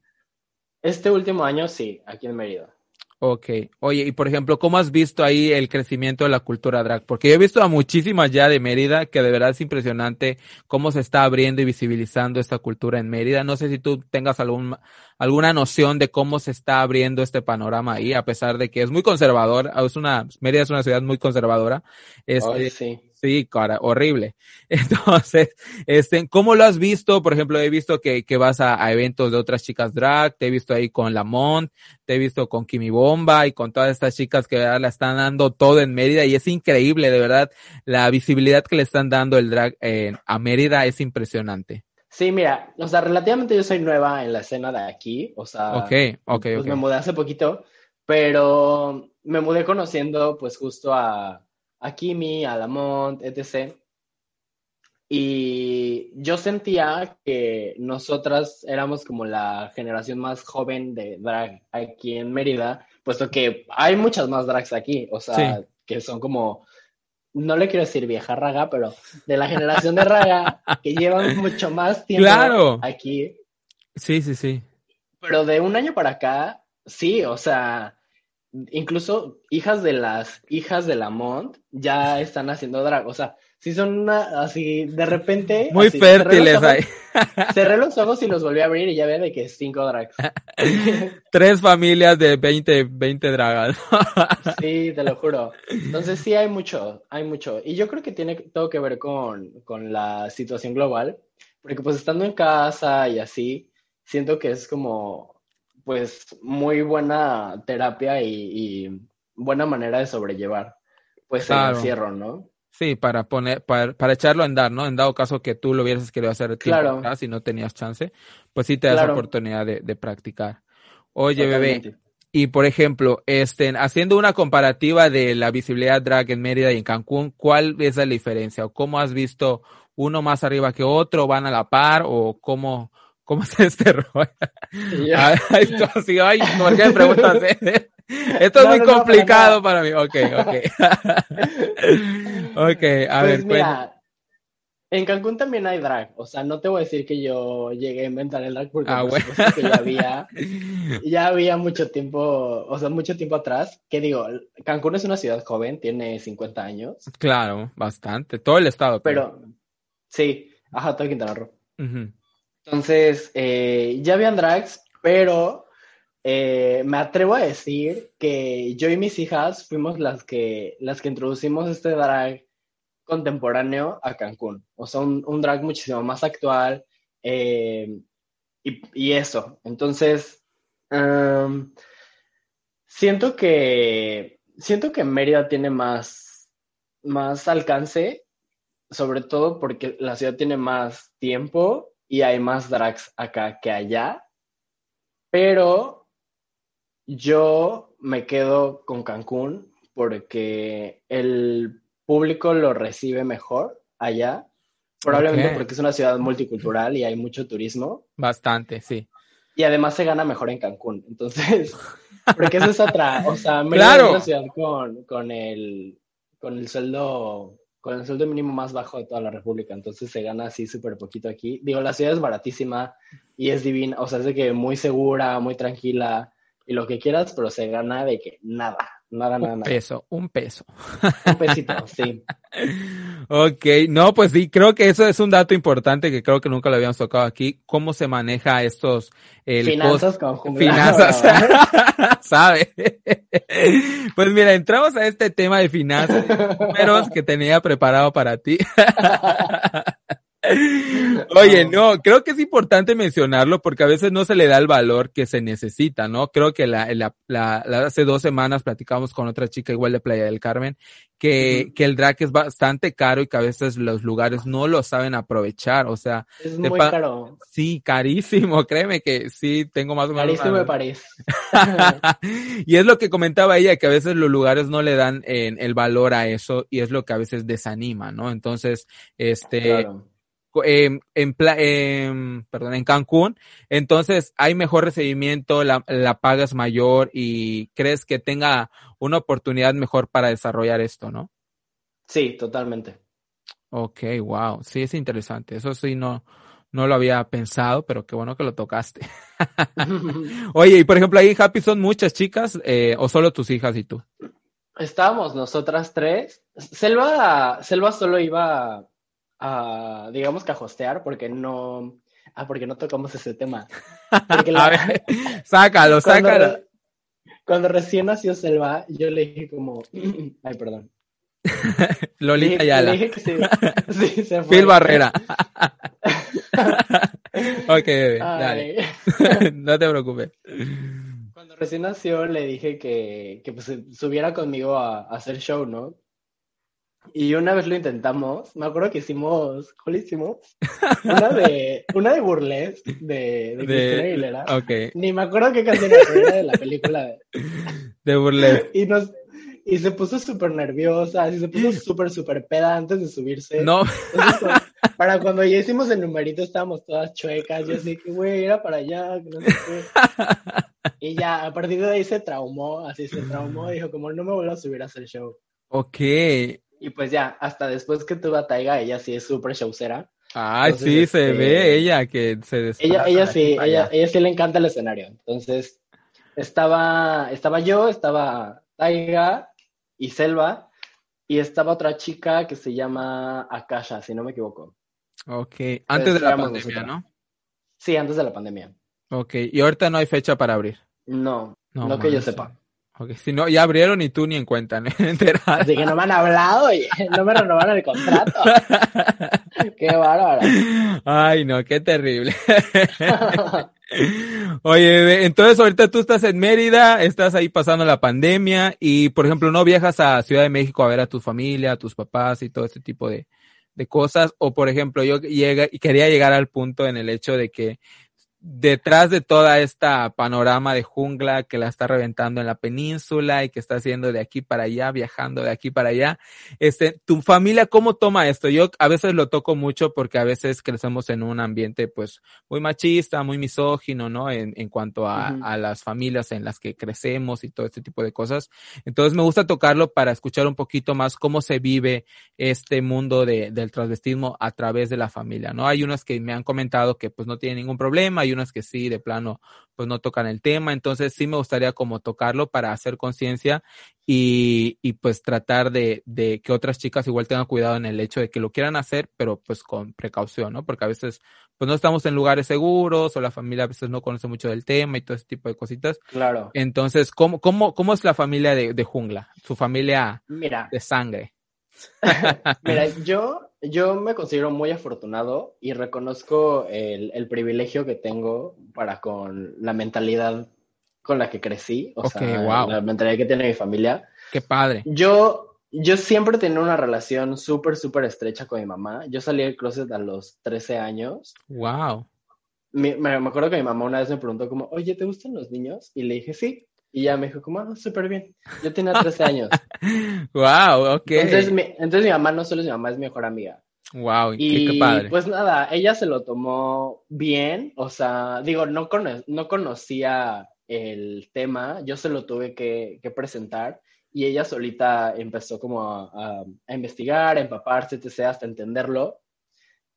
Este último año sí, aquí en Mérida. Ok. Oye, y por ejemplo, ¿cómo has visto ahí el crecimiento de la cultura drag? Porque yo he visto a muchísimas ya de Mérida que de verdad es impresionante cómo se está abriendo y visibilizando esta cultura en Mérida. No sé si tú tengas algún, alguna noción de cómo se está abriendo este panorama ahí, a pesar de que es muy conservador. Es una, Mérida es una ciudad muy conservadora. Este, sí. Sí, cara, horrible. Entonces, este, ¿cómo lo has visto? Por ejemplo, he visto que, que vas a, a, eventos de otras chicas drag, te he visto ahí con Lamont, te he visto con Kimi Bomba y con todas estas chicas que la están dando todo en Mérida y es increíble, de verdad, la visibilidad que le están dando el drag eh, a Mérida es impresionante. Sí, mira, o sea, relativamente yo soy nueva en la escena de aquí, o sea, okay, okay, pues okay. me mudé hace poquito, pero me mudé conociendo pues justo a a Kimi, a Lamont, etc. Y yo sentía que nosotras éramos como la generación más joven de drag aquí en Mérida, puesto que hay muchas más drags aquí, o sea, sí. que son como, no le quiero decir vieja raga, pero de la generación de raga que llevan mucho más tiempo claro. aquí. Sí, sí, sí. Pero de un año para acá, sí, o sea, incluso hijas de las hijas de Lamont ya están haciendo drag, o sea, si son una, así de repente. Muy así, fértiles cerré ahí. Cerré los ojos y los volví a abrir y ya ve de que cinco drags. Tres familias de 20, 20 dragas. sí, te lo juro. Entonces sí hay mucho, hay mucho. Y yo creo que tiene todo que ver con, con la situación global, porque pues estando en casa y así, siento que es como, pues, muy buena terapia y, y buena manera de sobrellevar, pues, Claro. el encierro, ¿no? Sí, para poner, para, para echarlo a andar, ¿no? En dado caso que tú lo hubieras querido hacer tiempo Claro. atrás y no tenías chance, pues sí te das Claro. oportunidad de, de practicar. Oye, Totalmente. bebé, y por ejemplo, este, haciendo una comparativa de la visibilidad drag en Mérida y en Cancún, ¿cuál es la diferencia? ¿O cómo has visto uno más arriba que otro? ¿Van a la par? ¿O cómo, cómo es este rollo? Y yo- Ay, así, ay, ¿por qué me preguntas? eh? Esto es No, muy no, no, para complicado para, mí. Ok, ok. ok, a ver, pues mira, en Cancún también hay drag, o sea, no te voy a decir que yo llegué a inventar el drag porque Ah, bueno. que ya había, ya había mucho tiempo, o sea, mucho tiempo atrás, que digo, Cancún es una ciudad joven, tiene 50 años, Claro, bastante. Todo el estado. pero sí, ajá, todo Quintana Roo. Ujú. Entonces, eh, ya habían drags, pero eh, me atrevo a decir que yo y mis hijas fuimos las que, las que introducimos este drag contemporáneo a Cancún. O sea, un, un drag muchísimo más actual eh, y, y eso. Entonces, siento que, siento que Mérida tiene más, más alcance, sobre todo porque la ciudad tiene más tiempo y hay más drags acá que allá. Pero yo me quedo con Cancún porque el público lo recibe mejor allá. Probablemente porque es una ciudad multicultural y hay mucho turismo. Bastante, sí. Y además se gana mejor en Cancún. Entonces, porque esa es otra. O sea, Claro. una ciudad con, con el, con el sueldo, con el sueldo mínimo más bajo de toda la República. Entonces se gana así súper poquito aquí. Digo, la ciudad es baratísima y es divina. O sea, es de que muy segura, muy tranquila y lo que quieras, pero se gana de que nada, nada, nada, Un nada. peso, un peso. Un pesito, sí. Ok, no, pues sí, creo que eso es un dato importante que creo que nunca lo habíamos tocado aquí. ¿Cómo se maneja estos el Finanzas finanzas, ¿sabe? Pues mira, entramos a este tema de finanzas, números que tenía preparado para ti. Oye, no, creo que es importante mencionarlo porque a veces no se le da el valor que se necesita, ¿no? Creo que la, la, la- la- hace dos semanas platicamos con otra chica igual de Playa del Carmen que, que el drag es bastante caro y que a veces los lugares no lo saben aprovechar, o sea, Es muy caro. sí, carísimo, créeme que sí, tengo más o menos. Carísimo de París. y es lo que comentaba ella, que a veces los lugares no le dan eh, el valor a eso y es lo que a veces desanima, ¿no? Entonces, este, Claro. Em, en, em, perdón, en Cancún, entonces hay mejor recibimiento, la, la paga es mayor y crees que tenga una oportunidad mejor para desarrollar esto, ¿no? Sí, totalmente. Ok, wow, sí es interesante, eso sí no, no lo había pensado, pero qué bueno que lo tocaste. Oye, y por ejemplo, ahí Happy son muchas chicas eh, o solo tus hijas y tú. Estábamos nosotras tres. Selva, Selva solo iba a, digamos que a hostear porque no, ah, porque no tocamos ese tema. a ver, sácalo, sácalo. Cuando recién nació Selva, yo le dije como, ay, perdón. Lolita Yala. Le sí, se fue. Phil Barrera. ok, bebé, dale. no te preocupes. Cuando recién nació le dije que, que pues, subiera conmigo a, a, hacer show, ¿no? Y una vez lo intentamos, me acuerdo que hicimos, ¿cuál hicimos? Una de, una de Burles, de, de, Cristina Aguilera. Okay. Ni me acuerdo qué canción era de la película. De, de Burles. Y nos, y se puso súper nerviosa, y se puso súper, súper peda antes de subirse. No. Entonces, para cuando ya hicimos el numerito estábamos todas chuecas, yo así que, güey, era para allá, que no sé qué. Y ya, a partir de ahí se traumó, así se traumó, dijo, como no me vuelvo a subir a hacer show. Ok. Y pues ya, hasta después que tuve a Taiga, ella sí es súper showcera. Ay, sí, se este, ve ella que se Ella, ella sí, ella, ella sí le encanta el escenario. Entonces, estaba, estaba yo, estaba Taiga y Selva, y estaba otra chica que se llama Akasha, si no me equivoco. Ok, antes de la pandemia, ¿no? Sí, antes de la pandemia. Ok, y ahorita no hay fecha para abrir. No, no, no que yo sepa. Ok, si no, ya abrieron y tú ni en cuenta, ¿no? Así que no me han hablado y no me renovaron el contrato. qué bárbaro. Ay, no, qué terrible. Oye, entonces ahorita tú estás en Mérida, estás ahí pasando la pandemia y, por ejemplo, no viajas a Ciudad de México a ver a tu familia, a tus papás y todo este tipo de, de cosas. O, por ejemplo, yo llega, y quería llegar al punto en el hecho de que detrás de toda esta panorama de jungla que la está reventando en la península y que está haciendo de aquí para allá, viajando de aquí para allá, este, tu familia, ¿cómo toma esto? Yo a veces lo toco mucho porque a veces crecemos en un ambiente pues muy machista, muy misógino, ¿no? En, en cuanto a, uh -huh. a las familias en las que crecemos y todo este tipo de cosas. Entonces me gusta tocarlo para escuchar un poquito más cómo se vive este mundo de, del transvestismo a través de la familia, ¿no? Hay unas que me han comentado que pues no tienen ningún problema, hay unas que sí, de plano, pues no tocan el tema. Entonces sí me gustaría como tocarlo para hacer conciencia y, y, pues tratar de, de, que otras chicas igual tengan cuidado en el hecho de que lo quieran hacer, pero pues con precaución, ¿no? Porque a veces pues no estamos en lugares seguros o la familia a veces no conoce mucho del tema y todo ese tipo de cositas. Claro. Entonces, ¿cómo, cómo, cómo es la familia de, de Jungla? Su familia Mira. de sangre. Mira, yo, yo me considero muy afortunado y reconozco el, el, privilegio que tengo para con la mentalidad con la que crecí, o okay, sea, wow. la mentalidad que tiene mi familia. Qué padre. Yo, yo siempre tenía una relación súper, súper estrecha con mi mamá. Yo salí del closet a los 13 años. Wow. Me, me acuerdo que mi mamá una vez me preguntó como, oye, ¿te gustan los niños? Y le dije, sí. Y ya me dijo, como, ah, súper bien. Yo tenía 13 años. wow, ok. Entonces mi, entonces mi mamá no solo es mi mamá, es mi mejor amiga. Wow, y qué, padre. pues nada, ella se lo tomó bien, o sea, digo, no, cono no conocía el tema, yo se lo tuve que, que, presentar y ella solita empezó como a, a, a investigar, a empaparse, etc., hasta entenderlo.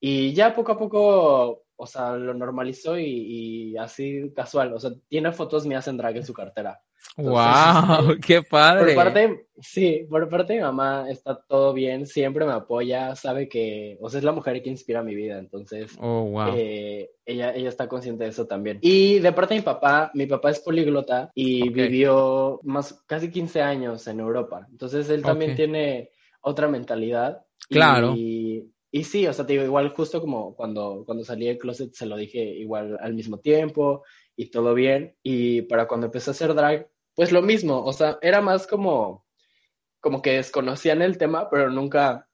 Y ya poco a poco o sea, lo normalizó y, y, así casual. O sea, tiene fotos mías en drag en su cartera. Entonces, ¡Wow! ¡Qué padre! Por parte, sí, por parte de mi mamá está todo bien, siempre me apoya, sabe que, o sea, es la mujer que inspira mi vida, entonces, oh, wow. eh, ella, ella está consciente de eso también. Y de parte de mi papá, mi papá es políglota y okay. vivió más, casi 15 años en Europa, entonces él también okay. tiene otra mentalidad. Claro. Y, y sí, o sea, te digo, igual justo como cuando, cuando salí del closet se lo dije igual al mismo tiempo y todo bien. Y para cuando empecé a hacer drag, pues lo mismo, o sea, era más como, como que desconocían el tema, pero nunca,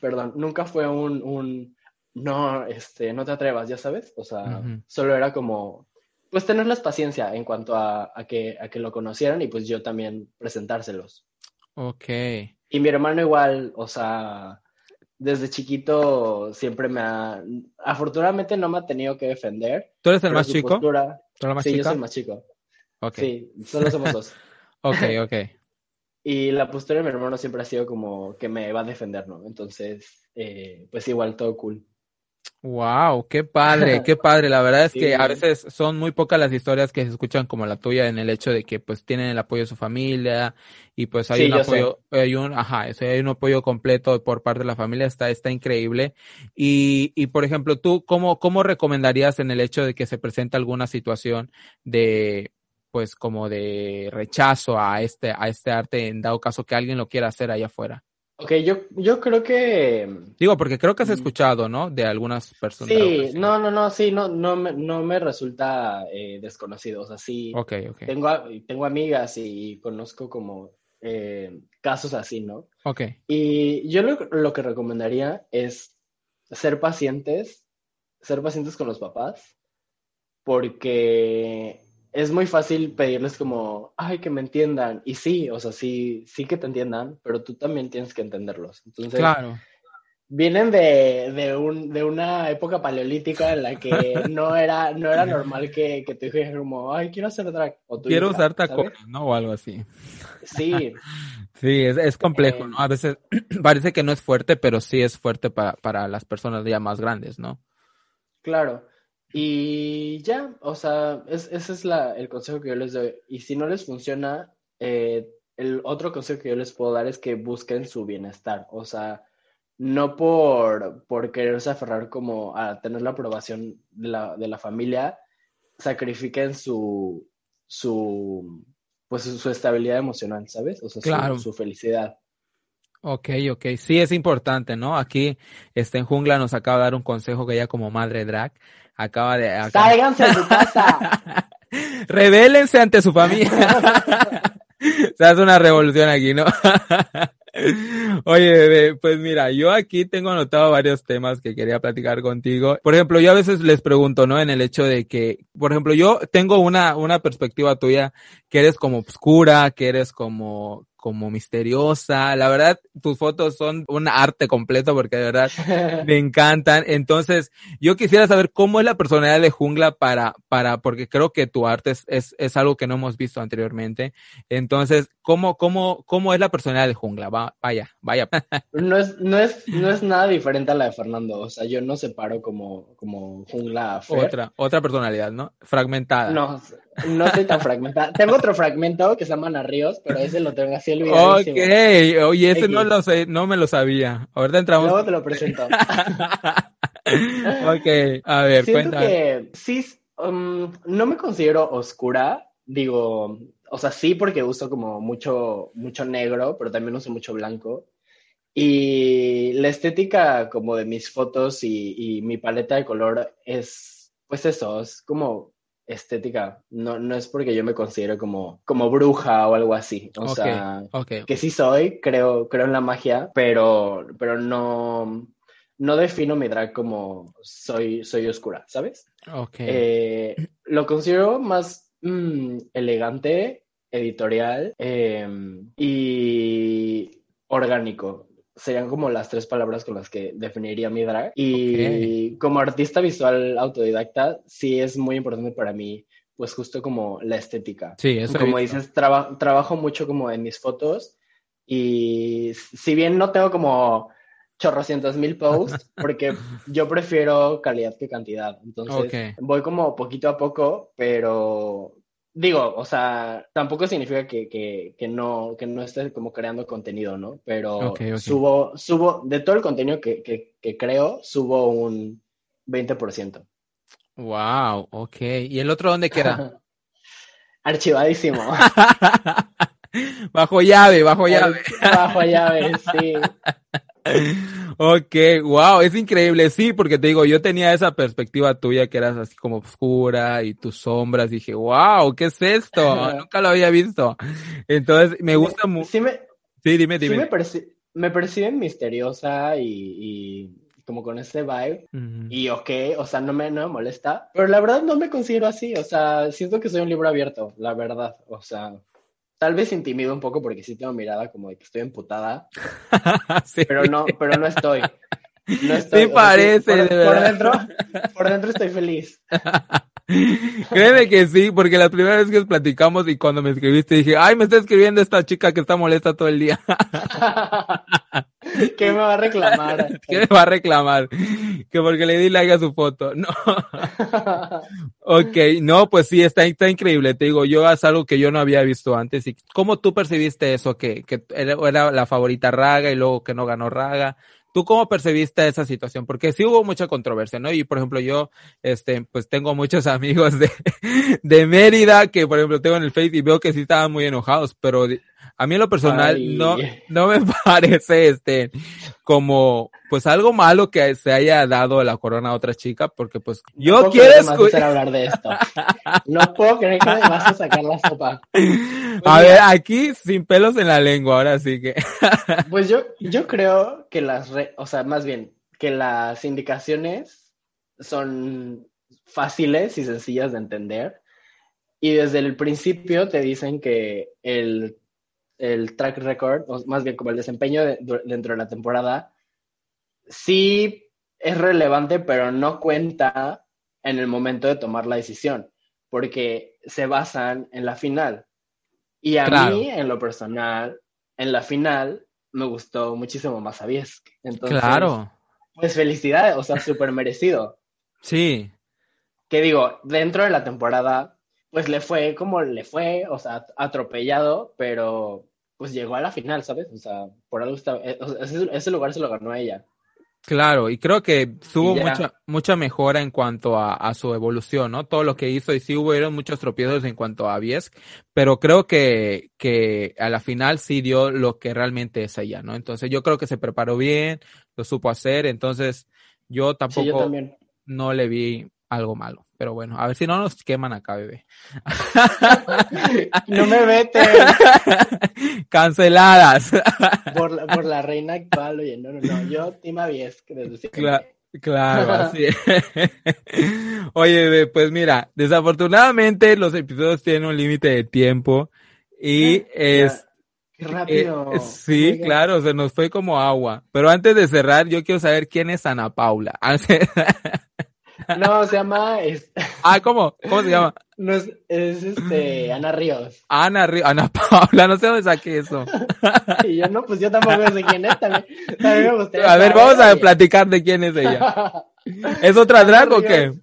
perdón, nunca fue un, un no, este, no te atrevas, ya sabes, o sea, uh -huh. solo era como, pues tenerles paciencia en cuanto a, a, que, a que lo conocieran y pues yo también presentárselos. Ok. Y mi hermano igual, o sea, desde chiquito siempre me ha... Afortunadamente no me ha tenido que defender. ¿Tú eres el más chico? Postura, ¿Tú eres más sí, chica? yo soy el más chico. Okay. Sí, solo somos dos. ok, ok. Y la postura de mi hermano siempre ha sido como que me va a defender, ¿no? Entonces, eh, pues igual todo cool. Wow, qué padre, qué padre. La verdad es Sí. que a veces son muy pocas las historias que se escuchan como la tuya en el hecho de que pues tienen el apoyo de su familia y pues hay Sí, un sé. apoyo, hay un, ajá, eso, hay un apoyo completo por parte de la familia, está, está increíble. Y, y por ejemplo, tú, ¿cómo, cómo recomendarías en el hecho de que se presenta alguna situación de, pues como de rechazo a este, a este arte en dado caso que alguien lo quiera hacer allá afuera? Ok, yo, yo creo que Digo, porque creo que has Mm. escuchado, ¿no? De algunas personas. sí, no, no, no, sí, no, no me, no me resulta eh, desconocido. O sea, sí, Ok, ok. tengo, tengo amigas y conozco como eh, casos así, ¿no? Ok. Y yo lo, lo que recomendaría es ser pacientes, ser pacientes con los papás, porque es muy fácil pedirles como, ay, que me entiendan. Y sí, o sea, sí, sí que te entiendan, pero tú también tienes que entenderlos. Entonces, Claro. vienen de, de, un, de una época paleolítica en la que no era, no era normal que, que tu hijo dijera como, ay, quiero hacer drag. O Quiero hija, usar tacones, ¿no? O algo así. Sí, Sí, es, es complejo, Eh, ¿no? A veces parece que no es fuerte, pero sí es fuerte para, para las personas ya más grandes, ¿no? Claro. Y ya, o sea, es, ese es la, el consejo que yo les doy. Y si no les funciona, eh, el otro consejo que yo les puedo dar es que busquen su bienestar. O sea, no por, por quererse aferrar como a tener la aprobación de la, de la familia, sacrifiquen su, su, pues su, su estabilidad emocional, ¿sabes? O sea, su- Claro. su felicidad. Ok, ok. Sí, es importante, ¿no? Aquí, este, en Jungla nos acaba de dar un consejo que ella como madre drag acaba de... ¡Sáiganse de su casa! Rebélense ante su familia. Se hace una revolución aquí, ¿no? Oye, bebé, pues mira, yo aquí tengo anotado varios temas que quería platicar contigo. Por ejemplo, yo a veces les pregunto, ¿no? En el hecho de que, por ejemplo, yo tengo una, una perspectiva tuya que eres como oscura, que eres como, como misteriosa. La verdad, tus fotos son un arte completo porque de verdad me encantan. Entonces, yo quisiera saber cómo es la personalidad de Jungla para, para, porque creo que tu arte es, es, es algo que no hemos visto anteriormente. Entonces, ¿cómo, cómo, cómo es la personalidad de Jungla? Va, vaya, vaya. No es, no, es, no es nada diferente a la de Fernando. O sea, yo no separo como, como jungla a Fer. otra, otra personalidad, ¿no? Fragmentada. No, no estoy tan fragmentada. Tengo otro fragmento que se llama Ríos, pero ese lo tengo así Ok, olvidadísimo. oye, ese no lo sé, no me lo sabía. Ahorita entramos. Luego te lo presento. ok, a ver, Siento cuéntame. que sí, um, no me considero oscura. Digo, o sea, sí porque uso como mucho, mucho negro, pero también uso mucho blanco. Y la estética como de mis fotos y, y mi paleta de color es, pues eso, es como estética. No, no es porque yo me considero como, como bruja o algo así. O sea, que sí soy, creo, creo en la magia, pero, pero no, no defino mi drag como soy, soy oscura, ¿sabes? Eh, lo considero más mm, elegante, editorial eh, y orgánico. Serían como las tres palabras con las que definiría mi drag. Y como artista visual autodidacta, sí es muy importante para mí, pues justo como la estética. Sí, eso Como dices, traba- trabajo mucho como en mis fotos y si bien no tengo como chorrocientos mil posts, porque yo prefiero calidad que cantidad. Entonces, voy como poquito a poco, pero digo, o sea, tampoco significa que, que, que no, que no esté como creando contenido, ¿no? Pero subo, subo, de todo el contenido que, que, que creo, subo un 20%. Wow, ok. ¿Y el otro dónde queda? Archivadísimo. bajo llave, bajo llave. Bajo llave, sí. Ok, wow, es increíble, sí, porque te digo, yo tenía esa perspectiva tuya que eras así como oscura y tus sombras, dije, wow, ¿qué es esto? Nunca lo había visto. Entonces, me gusta mucho. Sí me, Sí, dime, sí dime. me, perci- me perciben misteriosa y, y como con ese vibe. Y ok, o sea, no me, no me molesta. Pero la verdad no me considero así. O sea, siento que soy un libro abierto, la verdad. O sea, tal vez intimido un poco porque sí tengo mirada como de que estoy emputada. Sí. Pero no, pero no estoy. No estoy. Sí parece, por, de por verdad. dentro, por dentro estoy feliz. Créeme que sí, porque la primera vez que platicamos y cuando me escribiste dije, ay, me está escribiendo esta chica que está molesta todo el día. ¿Qué me va a reclamar? ¿Qué me va a reclamar? Que porque le di like a su foto. No. ok, no, pues sí, está, está increíble. Te digo, yo es algo que yo no había visto antes. ¿Y cómo tú percibiste eso? Que, que era, la favorita Raga y luego que no ganó Raga. ¿Tú cómo percibiste esa situación? Porque sí hubo mucha controversia, ¿no? Y por ejemplo, yo, este, pues tengo muchos amigos de, de Mérida que, por ejemplo, tengo en el Facebook y veo que sí estaban muy enojados, pero a mí en lo personal Ay. no, no me parece, este, como, pues algo malo que se haya dado la corona a otra chica, porque pues yo quiero escuchar, hablar de esto. No puedo creer que me vas a sacar la sopa. a ver, aquí sin pelos en la lengua, ahora sí que, Pues yo, yo creo que las, re- o sea, más bien, que las indicaciones son fáciles y sencillas de entender. Y desde el principio te dicen que el, el track record, o más bien como el desempeño de- dentro de la temporada, sí es relevante, pero no cuenta en el momento de tomar la decisión, porque se basan en la final. Y a Claro. mí, en lo personal, en la final me gustó muchísimo más a Viesk. Entonces, claro, pues felicidades, o sea, súper merecido. sí, Que digo, dentro de la temporada, pues le fue como le fue, o sea, atropellado, pero pues llegó a la final, ¿sabes? O sea, por algo está, eh, ese, ese lugar se lo ganó a ella. Claro, y creo que tuvo mucha, mucha mejora en cuanto a, a su evolución, ¿no? Todo lo que hizo y sí hubieron muchos tropiezos en cuanto a Viesk, pero creo que, que a la final sí dio lo que realmente es ella, ¿no? Entonces yo creo que se preparó bien, lo supo hacer, entonces yo Sí, yo tampoco no le vi algo malo, pero bueno, a ver si no nos queman acá, bebé. No me vete Canceladas. por la, por la reina actual, oye, no, no, no, yo Team Viesk desde siempre. Cla- Claro, así. Oye, bebé, pues mira, desafortunadamente los episodios tienen un límite de tiempo y es... Qué rápido. eh, sí, claro, se nos fue como agua. Pero antes de cerrar, yo quiero saber quién es Ana Paula. No, se llama, es, ah, ¿cómo? ¿Cómo se llama? no es, es este, Ana Ríos. Ana, Ri- Ana Paula, no sé dónde saqué eso. Y yo no, pues yo tampoco sé quién es, también, también me gustaría A ver, vamos a platicar de quién es ella. ¿Es otra Ana drag o qué? Ríos-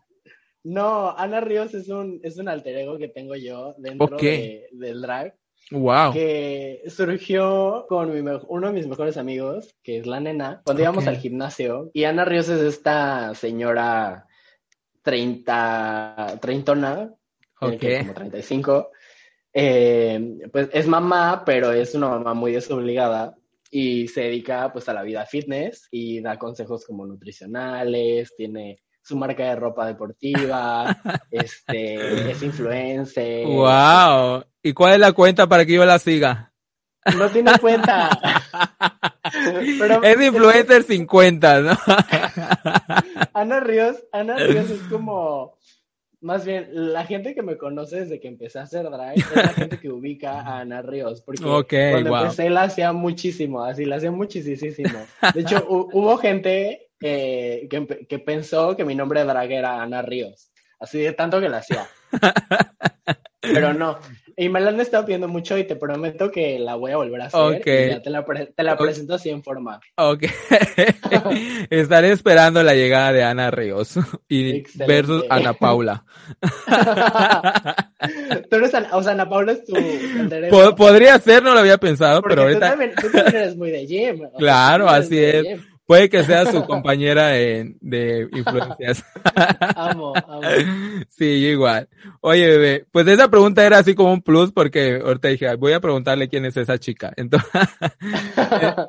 No, Ana Ríos es un, es un alter ego que tengo yo dentro de- del drag, Wow. que surgió con mi uno de mis mejores amigos, que es la nena, cuando íbamos al gimnasio. Y Ana Ríos es esta señora 30, treintona, eh, que Ok. como 35. Eh, pues es mamá, pero es una mamá muy desobligada y se dedica pues a la vida fitness y da consejos como nutricionales, tiene su marca de ropa deportiva, este, es influencer. Wow. ¿Y cuál es la cuenta para que yo la siga? No tiene cuenta. Pero- es influencer 50, ¿no? Ana Ríos, Ana Ríos es como, más bien, la gente que me conoce desde que empecé a hacer drag es la gente que ubica a Ana Ríos, porque Ok, cuando wow. empecé la hacía muchísimo, así la hacía muchísimo. De hecho, hu- hubo gente eh, que, que pensó que mi nombre de drag era Ana Ríos, así de tanto que la hacía. Pero no, y me la han estado pidiendo mucho y te prometo que la voy a volver a hacer Ok. y ya te la, pre- te la presento así en forma. Ok. Estaré esperando la llegada de Ana Ríos y Excelente. versus Ana Paula. Tú eres Ana, o sea, Ana Paula es tu podría ser, no lo había pensado, Porque pero tú ahorita también, tú también eres muy de gym. Claro, tú así es. Puede que sea su compañera en- de influencias. Amo, amo. Sí, yo igual. Oye, bebé, pues esa pregunta era así como un plus porque ahorita dije, "Ay, voy a preguntarle quién es esa chica. Entonces,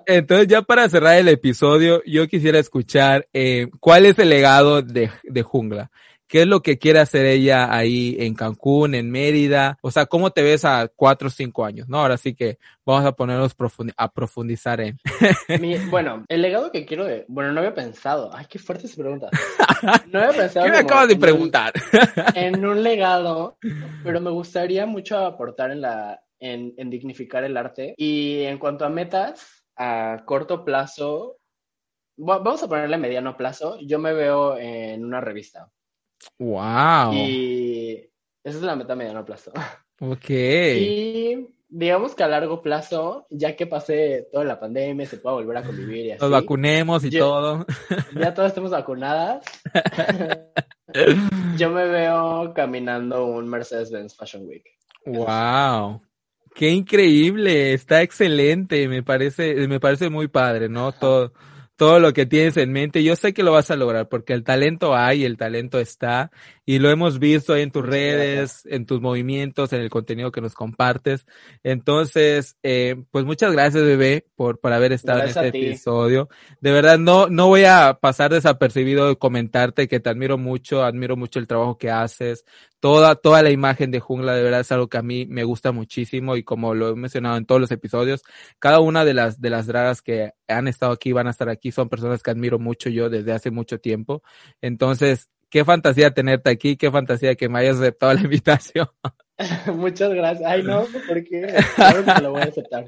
entonces ya para cerrar el episodio, yo quisiera escuchar eh, cuál es el legado de, de Jungla. ¿Qué es lo que quiere hacer ella ahí en Cancún, en Mérida? O sea, ¿cómo te ves a cuatro o cinco años? ¿No? Ahora sí que vamos a ponernos profundi- a profundizar en. Mi- bueno, el legado que quiero de... Bueno, no había pensado. Ay, qué fuerte esa pregunta. No había pensado ¿Qué me acabas de preguntar? en un legado, pero me gustaría mucho aportar en la en, en dignificar el arte. Y en cuanto a metas, a corto plazo, va- vamos a ponerle mediano plazo, yo me veo en una revista. Wow. Y esa es la meta a mediano plazo. Ok. Y digamos que a largo plazo, ya que pase toda la pandemia, se pueda volver a convivir y así. Nos vacunemos y Yo- todo. Ya todas estemos vacunadas. Yo me veo caminando un Mercedes-Benz Fashion Week. Wow. Qué increíble, está excelente, me parece, me parece muy padre, ¿no? Todo, todo lo que tienes en mente. Yo sé que lo vas a lograr porque el talento hay, el talento está y lo hemos visto ahí en tus redes, en tus movimientos, en el contenido que nos compartes. Entonces, eh, pues muchas gracias, bebé, por, por haber estado Gracias en este episodio. De verdad, no, no voy a pasar desapercibido de comentarte que te admiro mucho, admiro mucho el trabajo que haces, toda, toda la imagen de Jungla de verdad es algo que a mí me gusta muchísimo y como lo he mencionado en todos los episodios, cada una de las, de las dragas que han estado aquí, van a estar aquí, son personas que admiro mucho yo desde hace mucho tiempo. Entonces, qué fantasía tenerte aquí, qué fantasía que me hayas aceptado la invitación. Muchas gracias. Ay, no, porque claro que lo voy a aceptar.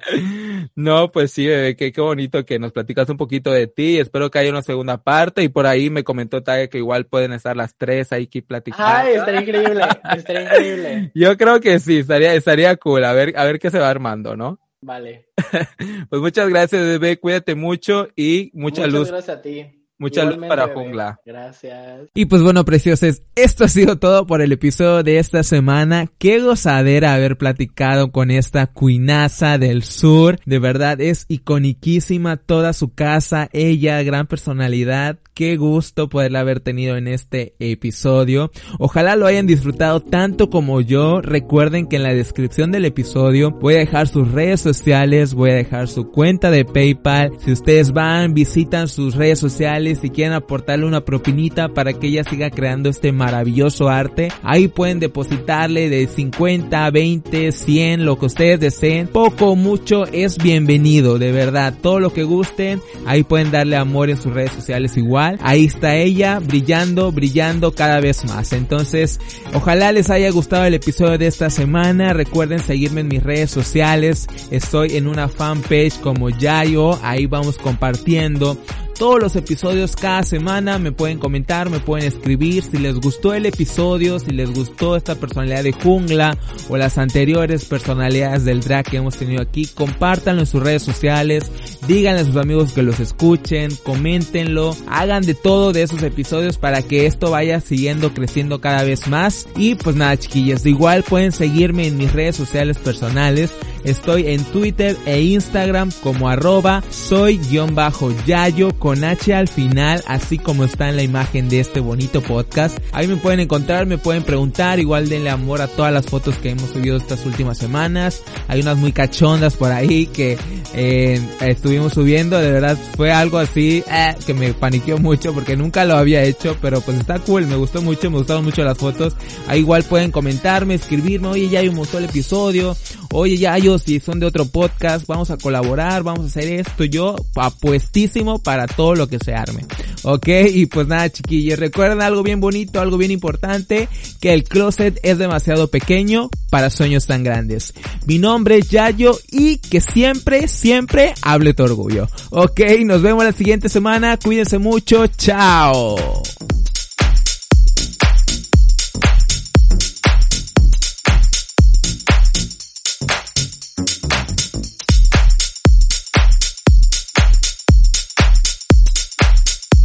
No, pues sí, bebé, qué, qué bonito que nos platicas un poquito de ti. Espero que haya una segunda parte y por ahí me comentó Taya que igual pueden estar las tres ahí aquí platicando. Ay, estaría increíble. Estaría increíble. Yo creo que sí, estaría, estaría cool. A ver, a ver qué se va armando, ¿no? Vale. Pues muchas gracias, bebé. Cuídate mucho y mucha Muchas luz, gracias a ti. Mucha luz para bebé. Jungla. Gracias. Y pues bueno, preciosos, esto ha sido todo por el episodio de esta semana. Qué gozadera haber platicado con esta cuinaza del sur. De verdad es iconiquísima toda su casa, ella, gran personalidad. Qué gusto poderla haber tenido en este episodio. Ojalá lo hayan disfrutado tanto como yo. Recuerden que en la descripción del episodio voy a dejar sus redes sociales, voy a dejar su cuenta de PayPal. Si ustedes van, visitan sus redes sociales y quieren aportarle una propinita para que ella siga creando este maravilloso arte, ahí pueden depositarle de 50, 20, 100, lo que ustedes deseen. Poco mucho es bienvenido, de verdad. Todo lo que gusten, ahí pueden darle amor en sus redes sociales igual. Ahí está ella, brillando, brillando cada vez más. Entonces, ojalá les haya gustado el episodio de esta semana. Recuerden seguirme en mis redes sociales. Estoy en una fanpage como Yayo. Ahí vamos compartiendo todos los episodios cada semana. Me pueden comentar, me pueden escribir si les gustó el episodio, si les gustó esta personalidad de jungla o las anteriores personalidades del drag que hemos tenido aquí. Compártanlo en sus redes sociales. Díganle a sus amigos que los escuchen, coméntenlo, hagan de todo de esos episodios para que esto vaya siguiendo creciendo cada vez más. Y pues nada chiquillas, igual pueden seguirme en mis redes sociales personales. Estoy en Twitter e Instagram como arroba soy guion bajo yayo con H al final, así como está en la imagen de este bonito podcast. Ahí me pueden encontrar, me pueden preguntar, igual denle amor a todas las fotos que hemos subido estas últimas semanas. Hay unas muy cachondas por ahí que eh, estuvimos subiendo, de verdad fue algo así eh, que me paniqueó mucho porque nunca lo había hecho, pero pues está cool, me gustó mucho, me gustaron mucho las fotos. Ahí igual pueden comentarme, escribirme, oye ya me gustó el episodio, oye ya si son de otro podcast, vamos a colaborar, vamos a hacer esto, yo apuestísimo para todo lo que se arme. Ok, y pues nada chiquillos, recuerden algo bien bonito, algo bien importante, que el closet es demasiado pequeño para sueños tan grandes. Mi nombre es Yayo y que siempre, siempre hable tu orgullo. Ok, nos vemos la siguiente semana, cuídense mucho, chao.